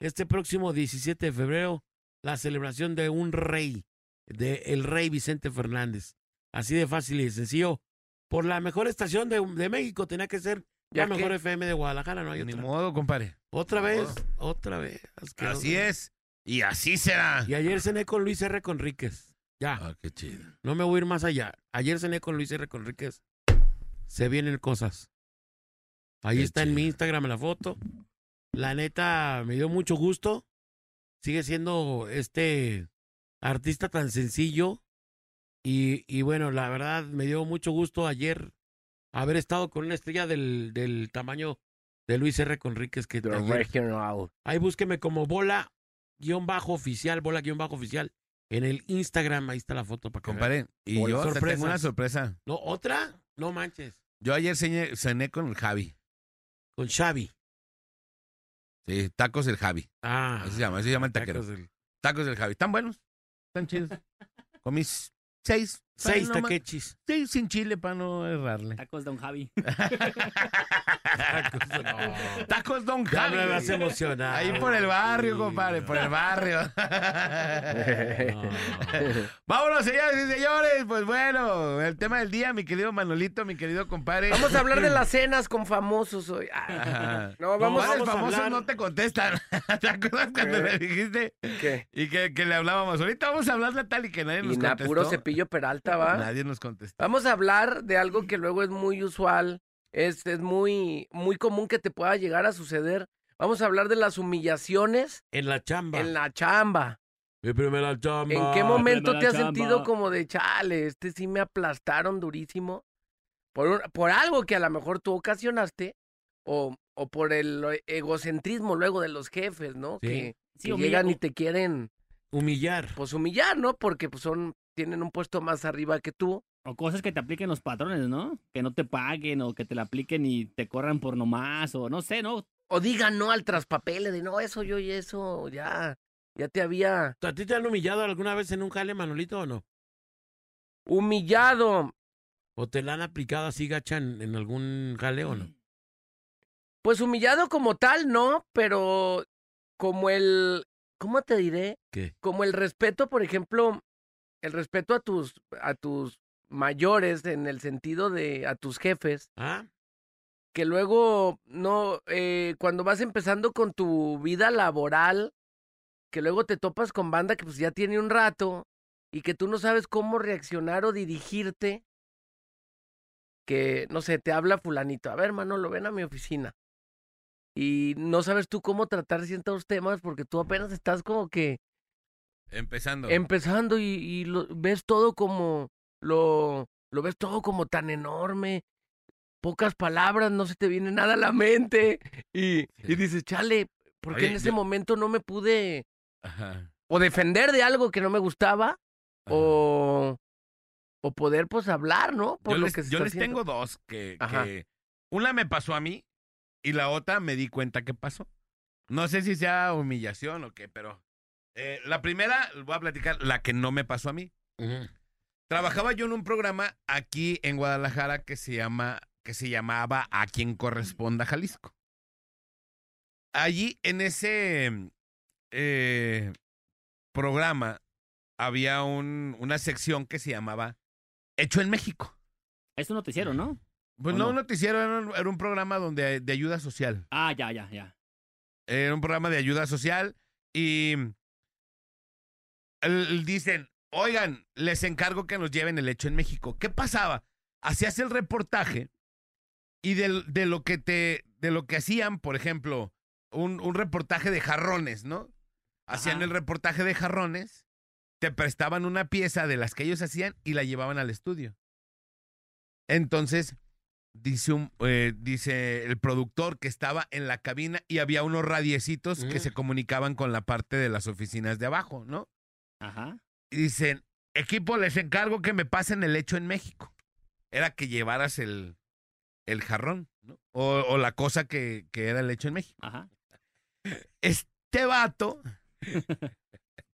este próximo 17 de febrero la celebración de un rey, de el rey Vicente Fernández. Así de fácil y sencillo. Por la mejor estación de, de México tenía que ser Ya la mejor FM de Guadalajara, no hay Ni otra. modo, compadre. Otra vez, otra vez. asqueroso. Así es. Y así será. Y ayer cené con Luis R. Conríquez. Ya, Ah, qué chido. no me voy a ir más allá. Ayer cené con Luis R. Conríquez. Se vienen cosas. Ahí Qué está en mi. Instagram la foto. La neta, me dio mucho gusto. Sigue siendo este artista tan sencillo. Y, y bueno, la verdad, me dio mucho gusto ayer haber estado con una estrella del, del tamaño de Luis R. Conríquez. Que ayer-. Ahí búsqueme como bola guion bajo oficial, bola guion bajo oficial. En el Instagram, ahí está la foto para que. Compadre, y yo te tengo una sorpresa. No, ¿otra? No manches. Yo ayer cené, cené con el Javi. Con Xavi. Sí, tacos del Javi. Ah. Así se llama, así se llama el taquero. tacos del- Tacos del Javi. ¿Están buenos? ¿Están chidos? Comí seis. Seis no taquechis. Sí, sin chile para no errarle. Tacos Don Javi. Tacos Don Ya Javi. me vas a emocionar. Ahí por el barrio, Sí, compadre, por el no. barrio. No. Vámonos, señores y señores. Pues bueno, el tema del día, mi querido Manolito, mi querido compadre. Vamos a hablar de las cenas con famosos hoy. Ah. No, vamos, Compadres vamos a famosos hablar- no te contestan. ¿Te acuerdas cuando ¿Qué? le dijiste? ¿Qué? Y que, que le hablábamos. Ahorita vamos a hablar de tal y que nadie nos Y na, contestó. puro cepillo Peralta, Nadie nos contestó. Vamos a hablar de algo que luego es muy usual, es, es muy, muy común que te pueda llegar a suceder. Vamos a hablar de las humillaciones En la chamba. en la chamba. Mi primera chamba. ¿En qué momento te has chamba. sentido como de chale? Este sí me aplastaron durísimo por, un- por algo que a lo mejor tú ocasionaste o, o por el egocentrismo luego de los jefes, ¿no? Sí. Que, Sí, que llegan y te quieren Humillar. pues humillar, ¿no? Porque pues son tienen un puesto más arriba que tú. O cosas que te apliquen los patrones, ¿no? Que no te paguen o que te la apliquen y te corran por nomás o no sé, ¿no? O digan no al traspapele de no, eso yo y eso ya ya te había ¿A ti te han humillado alguna vez en un jale, Manolito, o no? humillado. ¿O te la han aplicado así, gacha, en, en algún jale o no? Pues humillado como tal, no, pero como el, ¿cómo te diré? ¿Qué? Como el respeto, por ejemplo, el respeto a tus, a tus mayores en el sentido de a tus jefes, ¿Ah? que luego no, eh, cuando vas empezando con tu vida laboral, que luego te topas con banda que pues ya tiene un rato y que tú no sabes cómo reaccionar o dirigirte, que no sé, te habla fulanito, a ver, Manolo, ven a mi oficina. Y no sabes tú cómo tratar ciertos temas porque tú apenas estás como que Empezando. empezando y, y lo, ves todo como lo lo ves todo como tan enorme pocas palabras no se te viene nada a la mente y, y dices chale porque Oye, en ese yo- momento no me pude Ajá. o defender de algo que no me gustaba o o poder pues hablar no por yo lo les, que se yo está les haciendo. tengo dos que, que una me pasó a mí y la otra me di cuenta que pasó. No sé si sea humillación o qué, pero eh, la primera voy a platicar la que no me pasó a mí. Trabajaba yo en un programa aquí en Guadalajara que se llama que se llamaba A quien corresponda Jalisco. Allí en ese eh, programa había un, una sección que se llamaba Hecho en México. Es un noticiero, ¿no? Pues ¿O no, no? un noticiero, era un, era un programa donde, de ayuda social. Ah, ya, ya, ya. Era un programa de ayuda social y dicen, oigan, les encargo que nos lleven el hecho en México. ¿Qué pasaba? Hacías el reportaje y del- de, lo que te, de lo que hacían, por ejemplo, un, un reportaje de jarrones, ¿no? Hacían Ajá. el reportaje de jarrones, te prestaban una pieza de las que ellos hacían y la llevaban al estudio. Entonces, dice, un, eh, dice el productor que estaba en la cabina y había unos radiecitos que Mm. se comunicaban con la parte de las oficinas de abajo, ¿no? Ajá. Y dicen, equipo, les encargo que me pasen el hecho en México. Era que llevaras el, el jarrón, ¿no? O, o la cosa que, que era el hecho en México. Ajá. Este vato,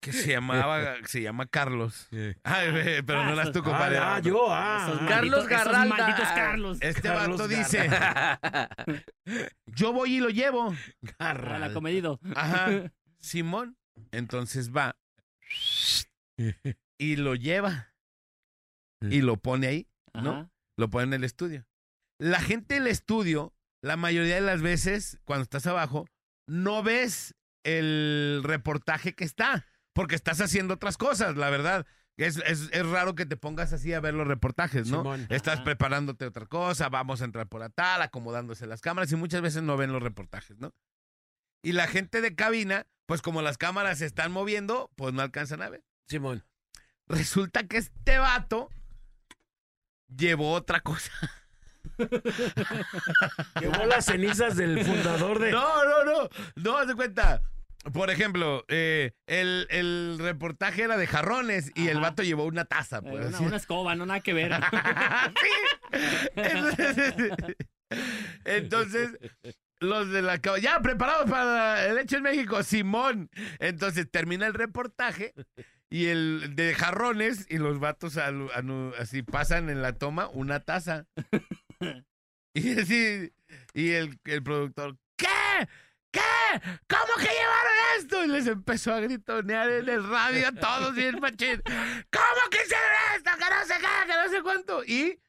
que se llamaba, se llama Carlos. Ay, pero no eras tú, compadre. Ah, ah, yo, ah. Esos ah. Carlos Garralda. malditos Carlos. Este Carlos vato dice, yo voy y lo llevo. A la comedido. Ajá. Simón. Entonces va y lo lleva y lo pone ahí, ¿no? Ajá. Lo pone en el estudio. La gente del estudio, la mayoría de las veces, cuando estás abajo, no ves el reportaje que está, porque estás haciendo otras cosas, la verdad. Es, es, es raro que te pongas así a ver los reportajes, ¿no? Simón. Estás Ajá. preparándote otra cosa, vamos a entrar por tal, acomodándose las cámaras y muchas veces no ven los reportajes, ¿no? Y la gente de cabina, pues como las cámaras se están moviendo, pues no alcanzan a ver. Simón. Resulta que este vato llevó otra cosa. Llevó las cenizas del fundador de. No, no, no. No, haz de cuenta. Por ejemplo, eh, el, el reportaje era de jarrones y el vato llevó una taza. Eh, Pues, una, así. una escoba, no nada que ver. Entonces, los de la ya preparados para el hecho en México, Simón. Entonces termina el reportaje y el de jarrones y los vatos anu- así pasan en la toma una taza. y así, y el, el productor, ¿qué? ¿Qué? ¿Cómo que llevaron esto? Y les empezó a gritonear en el radio a todos bien machín. ¿Cómo que hicieron esto? Que no sé qué, que no sé cuánto. Y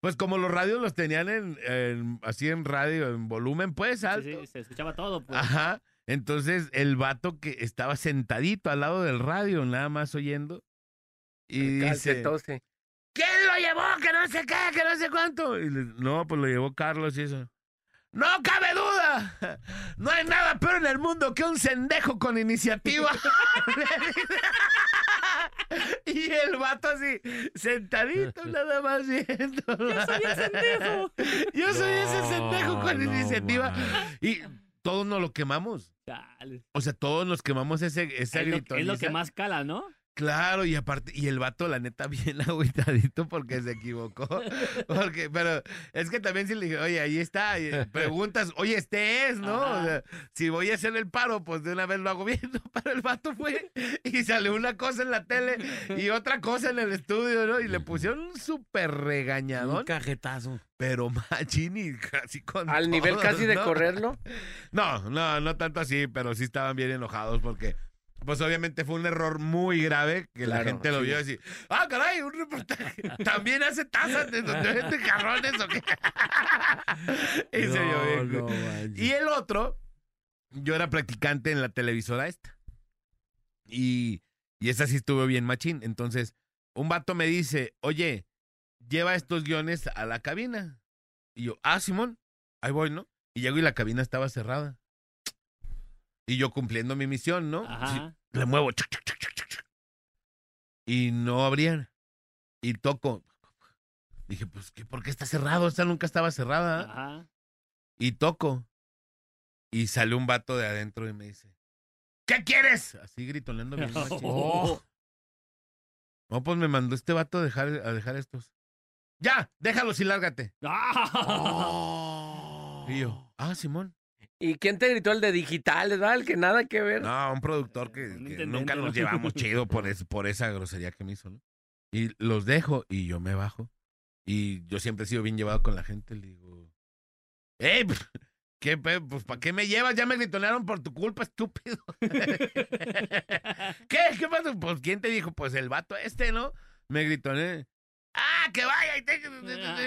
pues como los radios los tenían en, en- así en radio, en volumen pues alto. sí, se escuchaba todo. Pues. Ajá. Entonces el vato que estaba sentadito al lado del radio, nada más oyendo. Y dice. ¿quién lo llevó? Que no sé qué, que no sé cuánto. Y le- no, pues lo llevó Carlos y eso. No cabe duda. No hay nada peor en el mundo que un sendejo con iniciativa. y el vato así, sentadito, nada más viendo. Yo soy el sendejo. Yo soy ese sendejo con no iniciativa. Y todos nos lo quemamos. Chale. O sea, todos nos quemamos ese, esa Es lo, es lo que más cala, ¿no? Claro, y aparte, y el vato, la neta, bien agüitadito porque se equivocó. Porque, pero es que también si le dije, oye, ahí está, y preguntas, oye, este es, ¿no? O sea, si voy a hacer el paro, pues de una vez lo hago bien, ¿no? Pero el vato fue y salió una cosa en la tele y otra cosa en el estudio, ¿no? Y le pusieron un súper Un regañadón, cajetazo. pero machín y casi con Al nivel casi de ¿no? correrlo. No, no, no tanto así, pero sí estaban bien enojados porque, pues obviamente fue un error muy grave que la gente lo sí. vio así. Ah, caray, un reportaje. ¿También hace tazas de donde vende jarrones o qué? y se vio bien. no. Y el otro, yo era practicante en la televisora esta. Y, y esa sí estuvo bien machín. Entonces, un vato me dice, oye, lleva estos guiones a la cabina. Y yo, ah, Simón, ahí voy, ¿no? Y llego y la cabina estaba cerrada. Y yo cumpliendo mi misión, ¿no? Sí, le muevo. chuc, chuc, chuc. Y no abrían. Y toco. Dije, pues, ¿qué, ¿por qué está cerrado? Esta nunca estaba cerrada. Ajá. Y toco. Y sale un vato de adentro y me dice, ¿qué quieres? Así gritoneando bien. Oh. No, pues me mandó este vato a dejar, a dejar estos. Ya, déjalos y lárgate. ¡Ah! Oh. Y yo, ah, Simón. ¿Y quién te gritó el de digitales, verdad? El que nada que ver. No, un productor que, Un que intendente, nunca ¿no? nos llevamos chido por, es- por esa grosería que me hizo, ¿no? Y los dejo y yo me bajo. Y yo siempre he sido bien llevado con la gente. Le digo, ¡Ey! pf, ¿Qué, pues, ¿para qué me llevas? Ya me gritonearon por tu culpa, estúpido. ¿Qué? ¿Qué pasó? Pues, ¿quién te dijo? Pues el vato este, ¿no? Me gritoné. ¡Ah, que vaya! Y, te-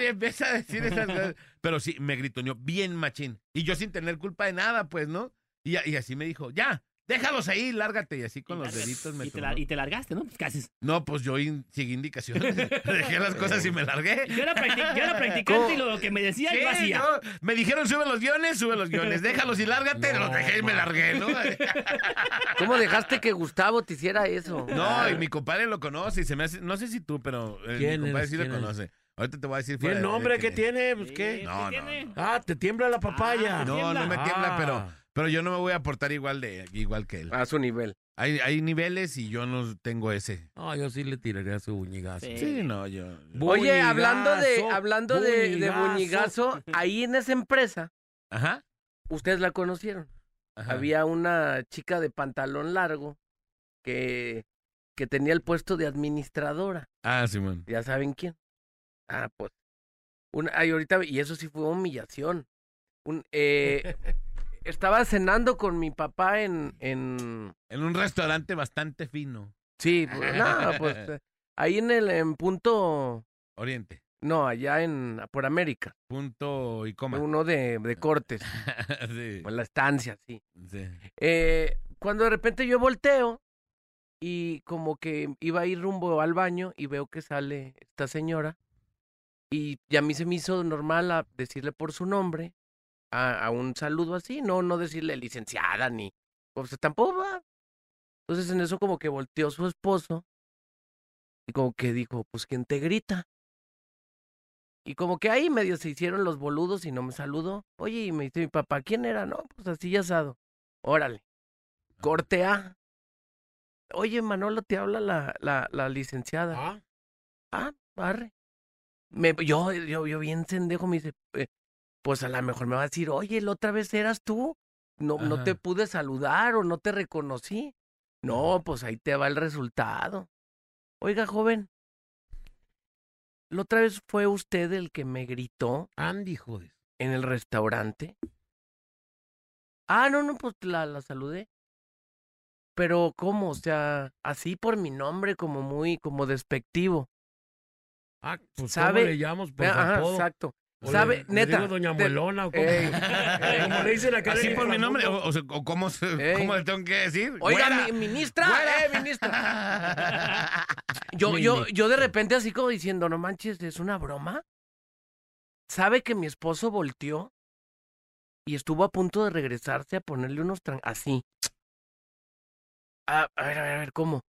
y empieza a decir esas cosas. Pero sí, me gritoneó bien machín. Y yo sin tener culpa de nada, pues, ¿no? Y, y así me dijo, ya, déjalos ahí, lárgate. Y así con los deditos me y, te la- y te largaste, ¿no? Pues ¿qué haces? No, pues yo in- seguí indicaciones. Dejé las cosas y me largué. Yo era, practic- yo era practicante y lo que me decía yo hacía. no, me dijeron sube los guiones, sube los guiones, déjalos y lárgate, No, los dejé y me largué, ¿no? ¿Cómo dejaste que Gustavo te hiciera eso? No, y mi compadre lo conoce y se me hace, no sé si tú, pero eh, mi ¿Quién compadre sí lo conoce. Ahorita te voy a decir ¿Y fuera el de- nombre de que tiene? Pues, ¿qué? No, ¿qué no, tiene? no. Ah, te tiembla la papaya. Ah, No, no me tiembla, Ah. pero, pero yo no me voy a portar igual de igual que él. A su nivel. Hay, hay niveles y yo no tengo ese. No, yo sí le tiraría su buñigazo. Sí. Sí, no, yo. Oye, hablando de, Buñigazo, hablando de, de buñigazo. buñigazo, ahí en esa empresa, Ajá. ustedes la conocieron. ajá. Había una chica de pantalón largo que, que tenía el puesto de administradora. Ah, Simón. Ya saben quién. Ah, pues. Una, ay, ahorita, y eso sí fue humillación. Un, eh, estaba cenando con mi papá en, en En un restaurante bastante fino. sí, pues, pues ahí en el en punto, Oriente. no, allá en por América, Punto y coma. uno de, de cortes, sí. en la estancia, sí. sí. Eh, cuando de repente yo volteo y como que iba a ir rumbo al baño y veo que sale esta señora y, y a mí se me hizo normal a decirle por su nombre, a, a un saludo así, no, no decirle licenciada ni, pues tampoco va. Entonces en eso como que volteó su esposo y como que dijo, pues ¿quién te grita? Y como que ahí medio se hicieron los boludos y no me saludó. Oye, y me dice mi papá, ¿quién era? No, pues así ya asado. Órale. Corte A. Oye, Manolo, te habla la, la, la licenciada. Ah, Ah, barre. Me, yo, yo, yo bien pendejo me dice, eh, pues a lo mejor me va a decir, oye, la otra vez eras tú. No, no te pude saludar o no te reconocí. No, pues ahí te va el resultado. Oiga, joven. La otra vez fue usted el que me gritó Andy, joder. en el restaurante. Ah, no, no, pues la, la saludé. Pero, ¿cómo? O sea, así por mi nombre, como muy, como despectivo. Ah, pues ¿Sabe? ¿cómo le llamamos por su Ajá, apodo? exacto. ¿Sabe? le- le Neta. digo Doña Muelona o cómo? Ey, Como le dicen acá Así por mi nombre, o, cómo, se- Ey. cómo le tengo que decir. Oiga, mi- ministra, eh, ministra. Yo, yo, yo de repente así como diciendo, no manches, ¿es una broma? ¿Sabe que mi esposo volteó y estuvo a punto de regresarse a ponerle unos tran... así? Ah, a ver, a ver, a ver, ¿cómo?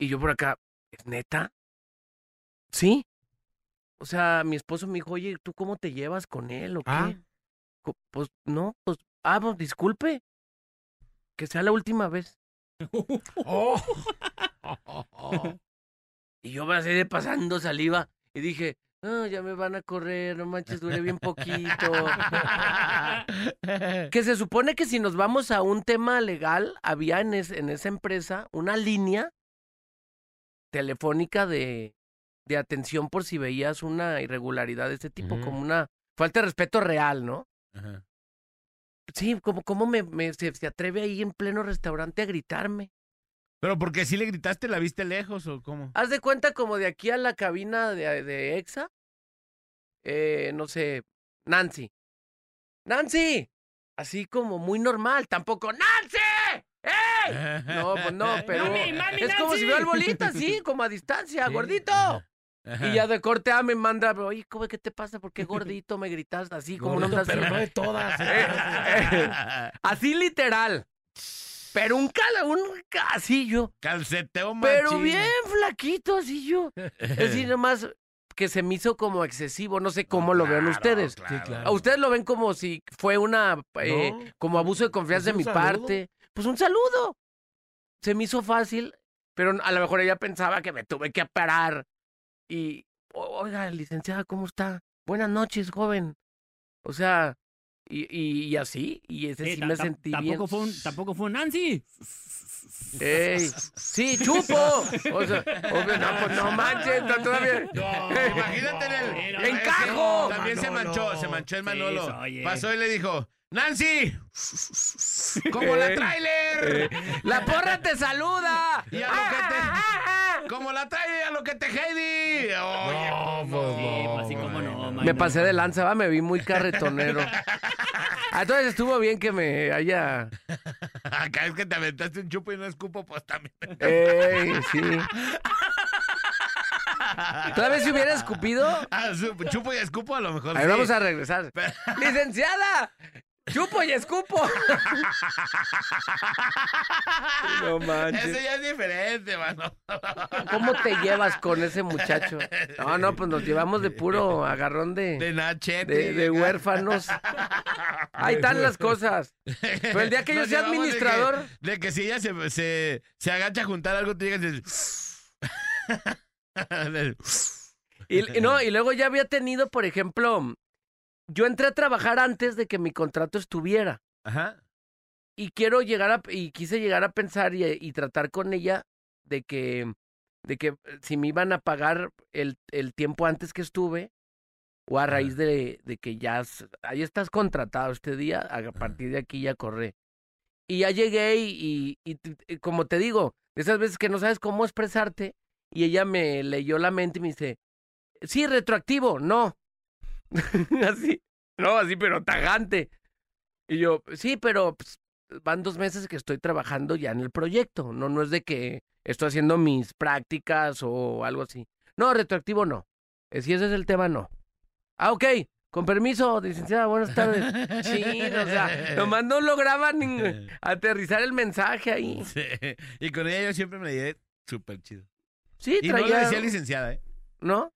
Y yo por acá, ¿es neta? ¿Sí? O sea, mi esposo me dijo, oye, ¿tú cómo te llevas con él o qué? Ah. Pues no, pues, ah, pues disculpe. Que sea la última vez. Oh. Y yo me así de pasando saliva y dije, no, ya me van a correr, no manches, duré bien poquito. que se supone que si nos vamos a un tema legal, había en, es- en esa empresa una línea telefónica de, de atención por si veías una irregularidad de este tipo, como una falta de respeto real, ¿no? Ajá. Sí, como cómo me, me- se, se atreve ahí en pleno restaurante a gritarme? Pero porque si le gritaste, ¿la viste lejos o cómo? Haz de cuenta como de aquí a la cabina de, de EXA. Eh, no sé, Nancy. ¡Nancy! Así como muy normal, tampoco ¡Nancy! ¡Ey! No, pues no, pero Mami, mami, es como si veo al bolita, así, como a distancia, Sí. gordito. Ajá. Y ya de corte A me manda, oye, ¿cómo, ¿qué te pasa? ¿Por qué gordito me gritas así, como onda Gordito, así? pero no de todas. Eh, eh, así literal. Pero un cala, un ca- así yo. Calceteo Pero machín. bien flaquito, así yo. Es decir, nomás que se me hizo como excesivo, no sé cómo lo vean Claro, ustedes. claro. Sí, claro. ¿A ustedes lo ven como si fue una, eh, No, como abuso de confianza pues de mi saludo. parte? Pues un saludo. Se me hizo fácil, pero a lo mejor ella pensaba que me tuve que parar. Y, "O- oiga, licenciada, ¿cómo está? Buenas noches, joven. O sea, y, y, y así, y ese Sí, sí me sentí tampoco bien. Fue un, tampoco fue un Nancy. ¡Ey! ¡Sí, chupo! O sea, obvio, no, pues no manches, está todavía. Imagínate en el. Que ¡Encajo! También se manchó, se manchó el Sí, Manolo. Pasó y le dijo: ¡Nancy! ¡Como la Eh, trailer! ¡La porra te saluda! Y a lo que te. ¡Como la trailer a lo que te Heidi! Oye, No, pues Sí, no, pues así como no, man. Me pasé de lanza, va, me vi muy carretonero. Ah, Entonces estuvo bien que me haya. Acá es que te aventaste un chupo y no escupo, pues también. ¡Ey! Sí. ¿Otra vez si hubiera escupido? Ah, chupo y escupo a lo mejor. A ver, sí. vamos a regresar. ¡Licenciada! ¡Chupo y escupo! No manches. Ese ya es diferente, mano. ¿Cómo te llevas con ese muchacho? No, no, pues nos llevamos de puro agarrón De de, Nachete. de, de huérfanos. Ahí están las cosas. Pero el día que yo Nos sea llevamos de que- administrador. De que, si ella se, se, se agacha a juntar algo, tú llegas y no, y luego ya había tenido, por ejemplo, yo entré a trabajar antes de que mi contrato estuviera. Ajá. Y quiero llegar a, y quise llegar a pensar y, y tratar con ella de que, de que si me iban a pagar el, el tiempo antes que estuve, o a raíz de, de que ya, ahí estás contratado este día, a partir de aquí ya corré. Y ya llegué y, y- y como te digo, esas veces que no sabes cómo expresarte, y ella me leyó la mente y me dice, sí, retroactivo, no. así, no, así, pero tajante. Y yo, sí, pero pues, van dos meses que estoy trabajando ya en el proyecto. No, no es de que estoy haciendo mis prácticas o algo así. No, retroactivo no. Eh, Si ese es el tema, no. Ah, ok. Con permiso, licenciada, buenas tardes. Sí, o sea, nomás no lograban ni aterrizar el mensaje ahí. Sí. Y con ella yo siempre me llevé súper chido. Sí, Y no le decía licenciada, ¿eh? ¿No?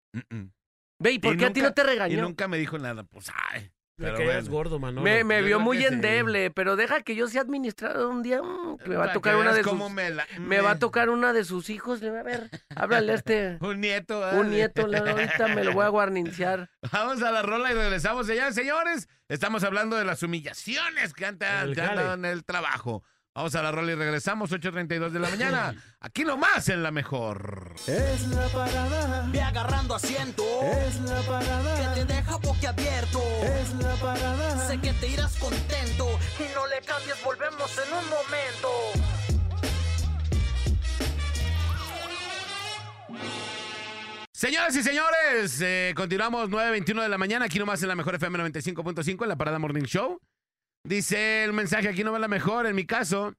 Ve, ¿y por Y qué a ti no te Y regañó? nunca me dijo nada. Pues, ay. Pero caías bueno. gordo, Manolo. Me, vio muy que sí. endeble, pero deja que yo sea administrador un día. mm, que me va a tocar que una de sus... me, la- Me va a tocar una de sus hijos. Le voy a ver, háblale a este... Un nieto. ¿verdad? Un nieto, ahorita me lo voy a guarninciar. Vamos a la rola y regresamos. Señores, señores, estamos hablando de las humillaciones que han, dado en el trabajo. Vamos a la rola y regresamos, 8.32 de la mañana. Aquí nomás en la mejor. Es la parada. Ve agarrando asiento. Es la parada. Que te deja boquiabierto. Es la parada. Sé que te irás contento. Y no le cambies, volvemos en un momento. Señoras y señores, eh, continuamos 9.21 de la mañana, aquí nomás en la mejor FM 95.5, en la Parada Morning Show. Dice el mensaje, aquí no va la mejor, en mi caso,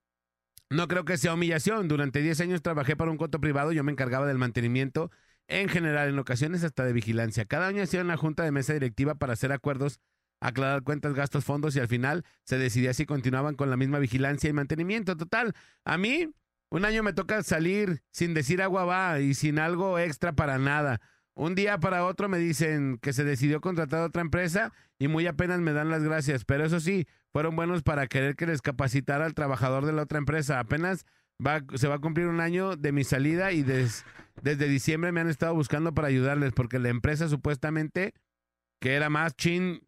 no creo que sea humillación. Durante 10 años trabajé para un coto privado, yo me encargaba del mantenimiento en general, en ocasiones hasta de vigilancia. Cada año hacía una junta de mesa directiva para hacer acuerdos, aclarar cuentas, gastos, fondos y al final se decidía si continuaban con la misma vigilancia y mantenimiento. Total, a mí un año me toca salir sin decir agua va y sin algo extra para nada. Un día para otro me dicen que se decidió contratar a otra empresa y muy apenas me dan las gracias. Pero eso sí, fueron buenos para querer que les capacitara al trabajador de la otra empresa. Apenas se va a cumplir un año de mi salida y des- desde diciembre me han estado buscando para ayudarles porque la empresa supuestamente, que era más chin,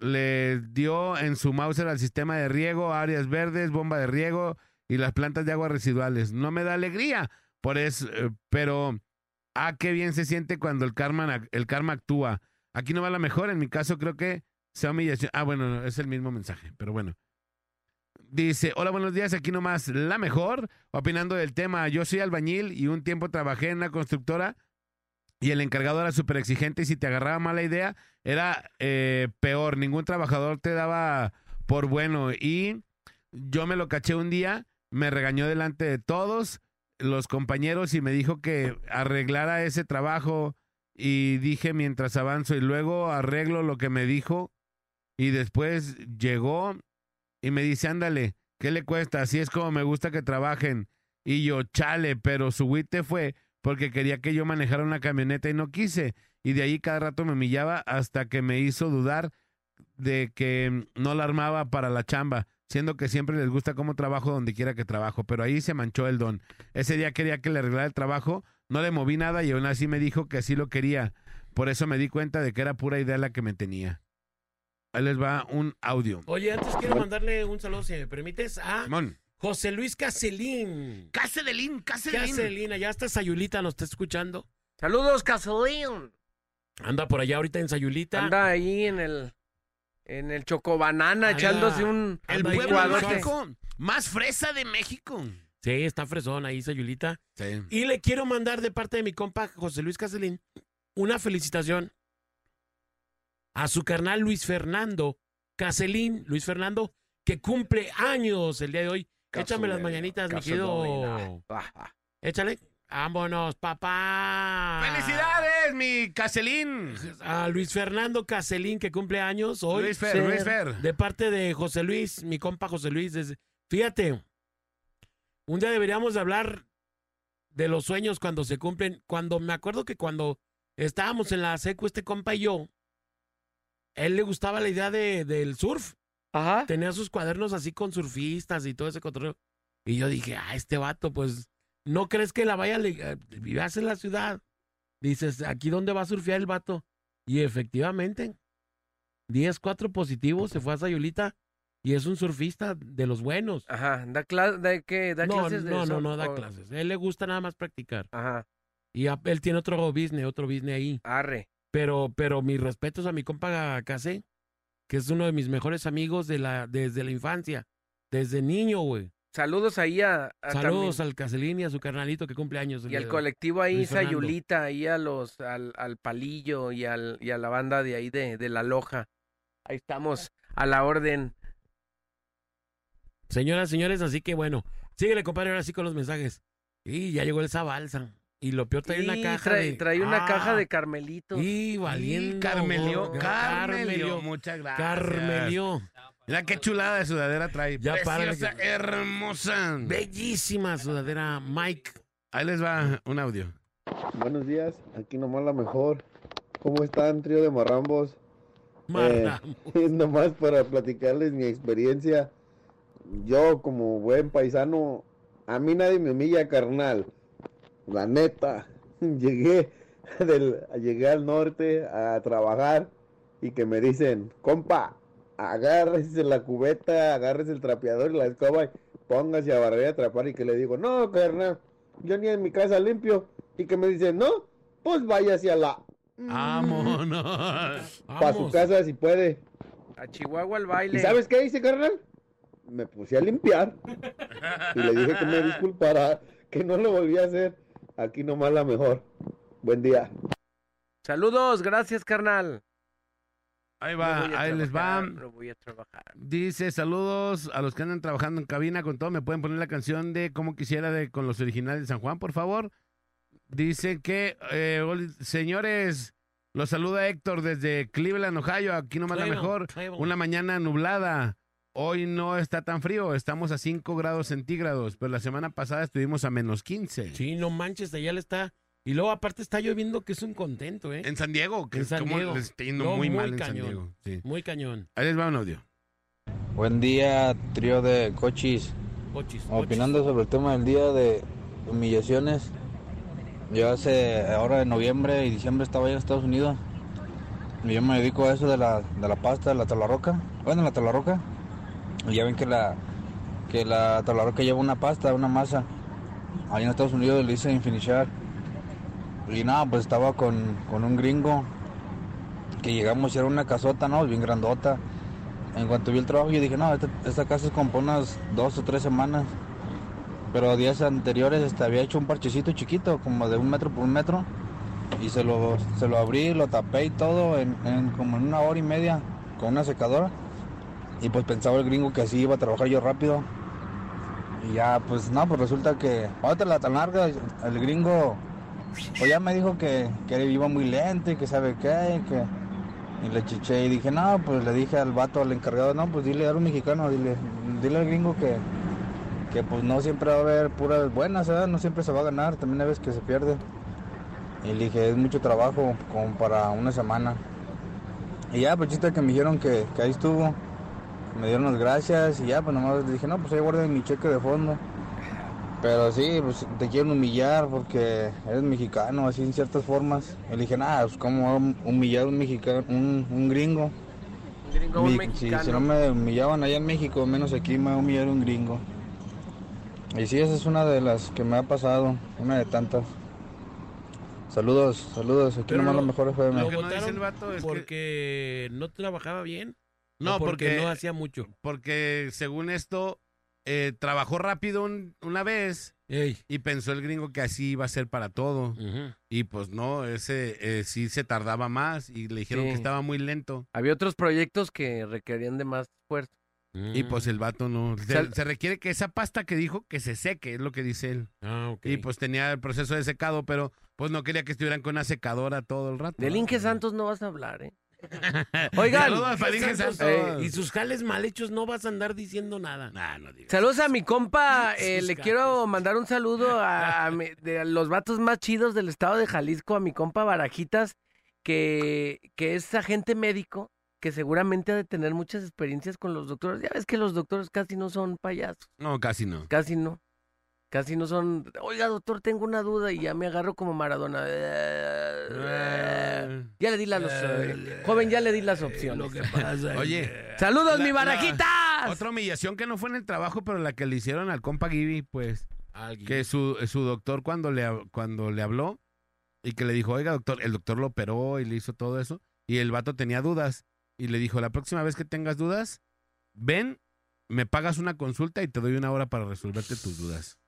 le dio en su Mauser al sistema de riego, áreas verdes, bomba de riego y las plantas de aguas residuales. No me da alegría, por eso, eh, pero ah, qué bien se siente cuando el karma, el karma actúa. Aquí no va la mejor, en mi caso creo que sea humillación. Ah, bueno, es el mismo mensaje, pero bueno. Dice, hola, buenos días, aquí nomás la mejor, opinando del tema. Yo soy albañil y un tiempo trabajé en una constructora y el encargado era súper exigente y si te agarraba mala idea era eh, peor. Ningún trabajador te daba por bueno y yo me lo caché un día, me regañó delante de todos los compañeros y me dijo que arreglara ese trabajo y dije mientras avanzo y luego arreglo lo que me dijo y después llegó y me dice, ándale, ¿qué le cuesta? Así es como me gusta que trabajen. Y yo, chale, pero su huite fue porque quería que yo manejara una camioneta y no quise. Y de ahí cada rato me humillaba hasta que me hizo dudar de que no la armaba para la chamba, siendo que siempre les gusta cómo trabajo donde quiera que trabajo, pero ahí se manchó el don. Ese día quería que le arreglara el trabajo, no le moví nada y aún así me dijo que así lo quería. Por eso me di cuenta de que era pura idea la que me tenía. Ahí les va un audio. Oye, antes quiero mandarle un saludo, si me permites, a Simón. José Luis Caselín. Caselín, Caselín. Caselín, allá está Sayulita, nos está escuchando. Saludos, Casolín. Anda por allá ahorita en Sayulita. Anda ahí en el en el chocobanana echándose un El pueblo mágico más fresa de México. Sí, está fresón ahí Sayulita. Sí. Y le quiero mandar de parte de mi compa José Luis Caselín una felicitación a su carnal Luis Fernando Caselín, Luis Fernando, que cumple años el día de hoy. Échame las mañanitas, mi querido. Ah, Échale. Vámonos, papá. ¡Felicidades, mi Caselín! A Luis Fernando Caselín, que cumple años hoy. Luis Fer, Luis Fer. De parte de José Luis, mi compa José Luis. desde- Fíjate, un día deberíamos de hablar de los sueños cuando se cumplen. Cuando me acuerdo que cuando estábamos en la secu, este compa y yo, él le gustaba la idea de, del surf. Ajá. Tenía sus cuadernos así con surfistas y todo ese control. Y yo dije, ah, este vato, pues, ¿no crees que la vaya a... eh, Vivías en la ciudad. Dices, ¿aquí dónde va a surfear el vato? Y efectivamente, 10, 4 positivos, se fue a Sayulita y es un surfista de los buenos. Ajá. ¿Da, cla- da, qué? ¿Da no, clases de no, no, no da clases. A él le gusta nada más practicar. Ajá. Y a- él tiene otro business, otro business ahí. Arre. Pero, pero mis respetos a mi compa Case, que es uno de mis mejores amigos de la, desde la infancia. Desde niño, güey. Saludos ahí a, a Saludos también- al Caselín y a su carnalito que cumple años. el y al colectivo ahí. Sayulita, ahí a los, al, al palillo y, al, y a la banda de ahí de, de la loja. Ahí estamos, a la orden. Señoras, señores, así que bueno, síguele, compadre, ahora sí con los mensajes. Y ya llegó esa balsa. Y lo peor trae una Y caja trae, de... trae una Ah, caja de Carmelito. Y valiendo. Carmelio. Carmelio, muchas gracias. Carmelio. Mira qué chulada de sudadera trae. Ya Preciosa, que- hermosa. Bellísima sudadera, Mike. Ahí les va un audio. Buenos días, aquí nomás la mejor. ¿Cómo están, trío de marrambos? Marra. Es nomás para platicarles mi experiencia. Yo, como buen paisano, a mí nadie me humilla, carnal. La neta, llegué, del, llegué al norte a trabajar y que me dicen, compa, agárrese la cubeta, agárrese el trapeador y la escoba, póngase a barrer y a atrapar y que le digo, no, carnal, yo ni en mi casa limpio. Y que me dice, no, pues váyase a la... Vámonos. Para su casa si puede. A Chihuahua al ¿Y baile. sabes qué hice, carnal? Me puse a limpiar. Y le dije que me disculpara, que no lo volví a hacer. Aquí nomás la mejor. Buen día. Saludos, gracias, carnal. Ahí va, ahí les va. trabajar, no voy a trabajar. Dice, saludos a los que andan trabajando en cabina con todo. ¿Me pueden poner la canción de Como quisiera de con los originales de San Juan, por favor? Dice que, eh, señores, los saluda Héctor desde Cleveland, Ohio. Aquí nomás la Cleveland, mejor. Cleveland. Una mañana nublada. Hoy no está tan frío, estamos a 5 grados centígrados, pero la semana pasada estuvimos a menos 15. Sí, no manches, allá le está. Y luego aparte está lloviendo que es un contento, ¿eh? En San Diego, que En es San como Diego. les está yendo No, muy, muy mal en San cañón. Diego. Sí. Muy cañón. Ahí les va un audio. Buen día, trío de cochis. Cochis, cochis. Opinando sobre el tema del día de humillaciones. Yo hace, ahora en noviembre y diciembre estaba allá en Estados Unidos. Y yo me dedico a eso de la, de la pasta, de la talarroca. Bueno, la talarroca. Y ya ven que la, que la talarroca lleva una pasta, una masa. Allá en Estados Unidos le dicen finishar. Y nada, pues estaba con, con un gringo. Que llegamos y era una casota, ¿no? Bien grandota. En cuanto vi el trabajo, yo dije, no, esta, esta casa es como unas dos o tres semanas. Pero días anteriores este, había hecho un parchecito chiquito, como de un metro por un metro. Y se lo, se lo abrí, lo tapé y todo en, en como en una hora y media con una secadora. Y pues pensaba el gringo que así iba a trabajar yo rápido. Y ya, pues no, pues resulta que otra la tan larga, el gringo, pues ya me dijo que, que iba muy lento y que sabe qué, y que y le chiché y dije, no, pues le dije al vato, al encargado, no, pues dile a un mexicano, dile, dile al gringo que, que pues no siempre va a haber puras buenas, ¿verdad? no siempre se va a ganar, también hay veces que se pierde. Y le dije, es mucho trabajo como para una semana. Y ya, pues chiste que me dijeron que, que ahí estuvo, me dieron las gracias y ya, pues nomás le dije, no, pues ahí guarden mi cheque de fondo. Pero sí, pues te quieren humillar porque eres mexicano, así en ciertas formas. Y le dije, nada, pues cómo humillar a un mexicano, un, un gringo. Un gringo, un Mi- mexicano. si, si no me humillaban allá en México, menos aquí me va a humillar un gringo. Y sí, esa es una de las que me ha pasado, una de tantas. Saludos, saludos, aquí Pero nomás lo- lo mejor FM. Lo que no dice votaron el vato es que- porque no trabajaba bien. No, porque, no hacía mucho. porque según esto, eh, trabajó rápido un- una vez Ey. y pensó el gringo que así iba a ser para todo. Y pues no, ese eh, sí se tardaba más y le dijeron Sí. que estaba muy lento. Había otros proyectos que requerían de más esfuerzo. Y pues el vato no. Se, requiere que esa pasta que dijo que se seque, es lo que dice él. Ah, ok. Y pues tenía el proceso de secado, pero pues no quería que estuvieran con una secadora todo el rato. Del. Inge Santos no vas a hablar, ¿eh? Oigan, Saludos. Eh, Y sus jales mal hechos no vas a andar diciendo nada. Nah, no digas. Saludos a mi compa, eh, le quiero mandar un saludo a, a mi- de los vatos más chidos del estado de Jalisco, a mi compa Barajitas, que, que es agente médico, que seguramente ha de tener muchas experiencias con los doctores. Ya ves que los doctores casi no son payasos, No, casi no. casi no. Casi no son, oiga doctor, tengo una duda y ya me agarro como Maradona. Ya le di las, eh, joven, ya le di las opciones. Lo que pasa. Oye, Saludos, La- mi la- Barajitas. Otra humillación que no fue en el trabajo, pero la que le hicieron al compa Gibi, pues, Alguien. que su, su doctor cuando le, cuando le habló y que le dijo, oiga, doctor, el doctor lo operó y le hizo todo eso, y el vato tenía dudas, y le dijo, la próxima vez que tengas dudas, ven, me pagas una consulta y te doy una hora para resolverte tus dudas.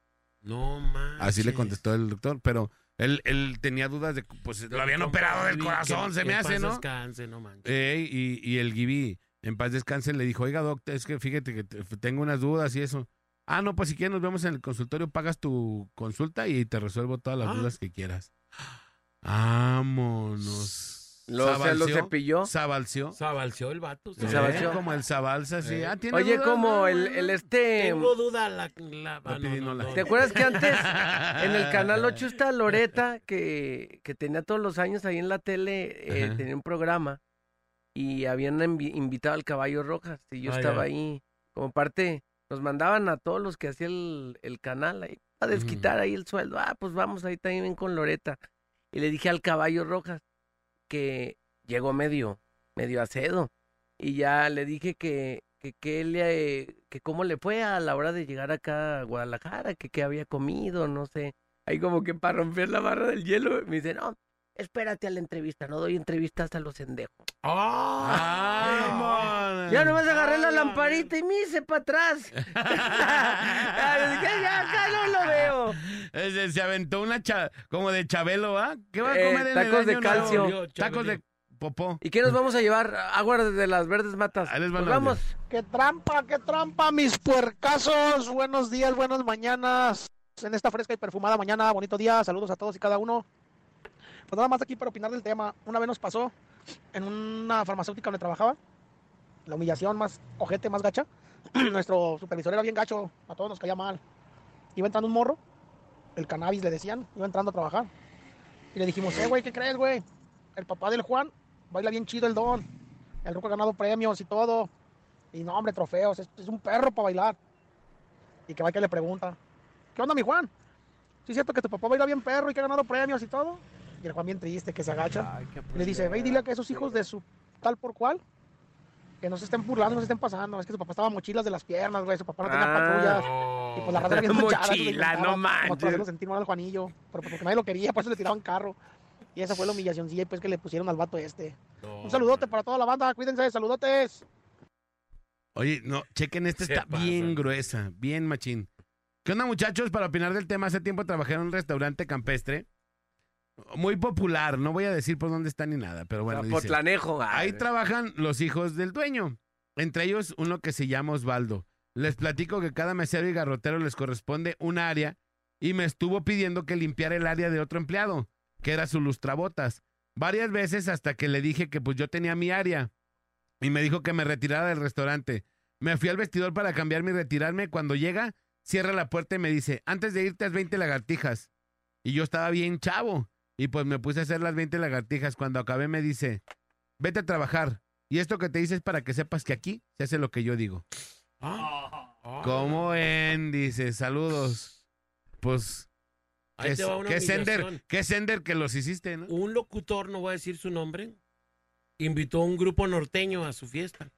No manches. Así le contestó el doctor, pero él, él tenía dudas de, pues, lo habían operado del Que- corazón, se que me en hace, paz ¿no? descanse, no manches. Y, y el Gibi, en paz descanse, le dijo, oiga, doctor, es que fíjate que te- tengo unas dudas y eso. Ah, no, pues si quieres nos vemos en el consultorio, pagas tu consulta y te resuelvo todas las Ah. dudas que quieras. Vámonos. Lo, se lo Sabalció, cepilló. Sabalció. Sabalció el vato. Se Eh, sabalció. Como el Sabalza, así. Eh. Ah, ¿tiene Oye, como No, el, el este... Tengo duda la... la ah, no, Pepino, no, la- no. ¿Te acuerdas que antes en el Canal 8 está Loreta, que, que tenía todos los años ahí en la tele, eh, tenía un programa y habían invi- invitado al Caballo Rojas y yo Ah, estaba ahí como parte, nos mandaban a todos los que hacía el, el canal ahí a desquitar ahí el sueldo. Ah, pues vamos ahí también con Loreta. Y le dije al Caballo Rojas que llegó medio, medio acedo y ya le dije que, que, que, le, que cómo le fue a la hora de llegar acá a Guadalajara, que qué había comido, no sé. Ahí como que para romper la barra del hielo, me dice, no, espérate a la entrevista, no doy entrevistas a los endejos. ¡Ah! Ya nomás agarré la lamparita y me hice para atrás. ya acá no lo veo. Ese se aventó una cha- como de Chabelo, ¿ah? ¿Qué va a Eh, comer en el tacos de nuevo? calcio. Tacos de popó. ¿Y qué nos vamos a llevar? Agua de las verdes matas. Ahí les van Pues vamos. ¡Qué trampa, qué trampa, mis puercasos! Buenos días, buenas mañanas. En esta fresca y perfumada mañana, bonito día. Saludos a todos y cada uno. Pues nada más aquí para opinar del tema. Una vez nos pasó en una farmacéutica donde trabajaba. La humillación más ojete, más gacha. Nuestro supervisor era bien gacho. A todos nos caía mal. Iba entrando un morro. El cannabis le decían. Iba entrando a trabajar. Y le dijimos, eh, güey, ¿qué crees, güey? El papá del Juan baila bien chido el don. El ruco ha ganado premios y todo. Y no, hombre, trofeos, es, es un perro para bailar. Y que va que le pregunta, ¿qué onda, mi Juan? ¿Sí es cierto que tu papá baila bien perro y que ha ganado premios y todo? Y el Juan bien triste, que se agacha. Y le dice, ve y dile a que esos hijos de su tal por cual, que no se estén burlando, no se estén pasando. Es que su papá estaba mochilas de las piernas, güey, su papá no tenía Ah. patrullas. Y pues la raza bien Mochila, no como manches. Para hacerlo sentir mal al Juanillo. Pero pues porque nadie lo quería, por eso le tiraban carro. Y esa fue la humillacioncilla pues que le pusieron al vato este. Un saludote para toda la banda, cuídense, saludotes. Oye, no, chequen, esta está bien gruesa, bien machín. ¿Qué onda, muchachos? Para opinar del tema, hace tiempo trabajé en un restaurante campestre. Muy popular, no voy a decir por dónde está ni nada, pero bueno. dice, Potlanejo. Ahí trabajan los hijos del dueño. Entre ellos, uno que se llama Osvaldo. Les platico que cada mesero y garrotero les corresponde un área y me estuvo pidiendo que limpiara el área de otro empleado, que era su lustrabotas. Varias veces hasta que le dije que pues yo tenía mi área y me dijo que me retirara del restaurante. Me fui al vestidor para cambiarme y retirarme. Cuando llega, cierra la puerta y me dice, antes de irte haz 20 lagartijas. Y yo estaba bien chavo. Y pues me puse a hacer las 20 lagartijas. Cuando acabé me dice, vete a trabajar. Y esto que te dice es para que sepas que aquí se hace lo que yo digo. Ah. ¿Cómo ven? Dice, saludos. Pues, Ahí ¿qué, te va una qué sender, qué sender que los hiciste, no? Un locutor, no voy a decir su nombre, invitó a un grupo norteño a su fiesta.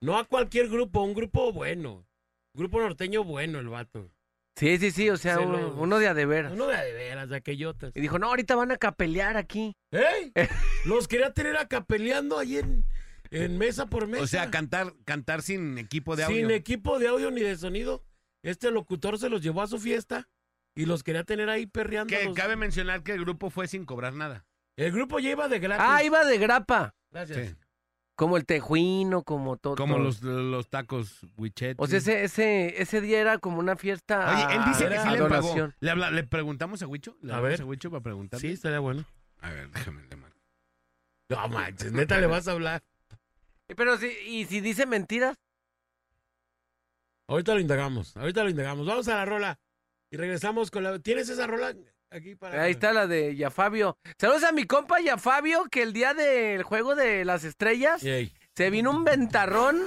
No a cualquier grupo, un grupo bueno. Grupo norteño bueno, el vato. Sí, sí, sí, o sea, Se uno, lo- uno de a de veras. Uno de a de veras, de aquellotas. Y dijo, no, ahorita van a capelear aquí. ¡Ey! Los quería tener acá peleando ahí en, en mesa por mesa. O sea, cantar, cantar sin equipo de audio. Sin equipo de audio ni de sonido. Este locutor se los llevó a su fiesta y los quería tener ahí perreando. que los- cabe mencionar que el grupo fue sin cobrar nada. El grupo ya iba de gratis. Ah, iba de grapa. Gracias. Sí. Como el tejuino, como todo. Como los, los tacos huichet. O sea, ese, ese, ese día era como una fiesta. Oye, él dice que sí le pagó. ¿Le, habla- ¿Le preguntamos a Huicho? ¿Le A hablamos ver. a Huicho para preguntarle? Sí, estaría bueno. A ver, déjame le marco. No manches, neta le vas a hablar. Pero sí, ¿y si dice mentiras? Ahorita lo indagamos, ahorita lo indagamos. Vamos a la rola y regresamos con la. ¿Tienes esa rola aquí para.? Ahí está la de Yafabio. Saludos a mi compa Yafabio, que el día del juego de las estrellas se vino un ventarrón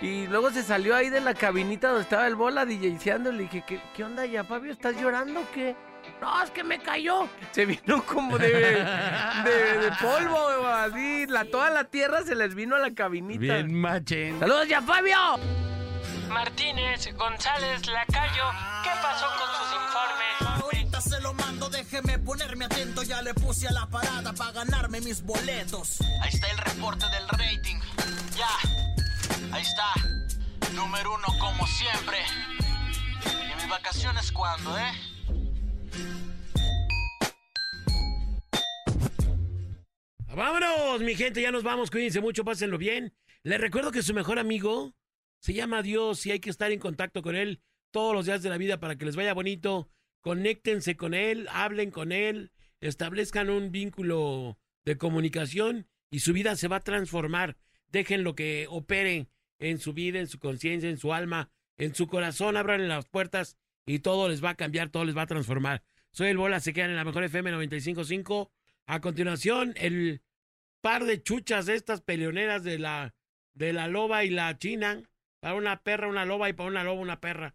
y luego se salió ahí de la cabinita donde estaba el bola DJseando. Le dije, ¿qué, qué onda, Yafabio? ¿Estás llorando o qué? No, es que me cayó. Se vino como de, de, de polvo, así. La, toda la tierra se les vino a la cabinita. Bien machín. ¡Saludos, Yafabio! Martínez, González, Lacayo, ¿qué pasó con sus informes? Ahorita se lo mando, déjeme ponerme atento. Ya le puse a la parada para ganarme mis boletos. Ahí está el reporte del rating. Ya, ahí está. Número uno como siempre. ¿Y mis vacaciones cuándo, eh? Vámonos, mi gente, ya nos vamos. Cuídense mucho, pásenlo bien. Les recuerdo que su mejor amigo se llama Dios y hay que estar en contacto con él todos los días de la vida para que les vaya bonito. Conéctense con él, hablen con él, establezcan un vínculo de comunicación y su vida se va a transformar. Dejen lo que opere en su vida, en su conciencia, en su alma, en su corazón. Abran las puertas y todo les va a cambiar, todo les va a transformar. Soy el Bola, se quedan en la mejor FM 95.5. A continuación, el par de chuchas estas peleoneras de la, de la loba y la china. Para una perra, una loba y para una loba, una perra.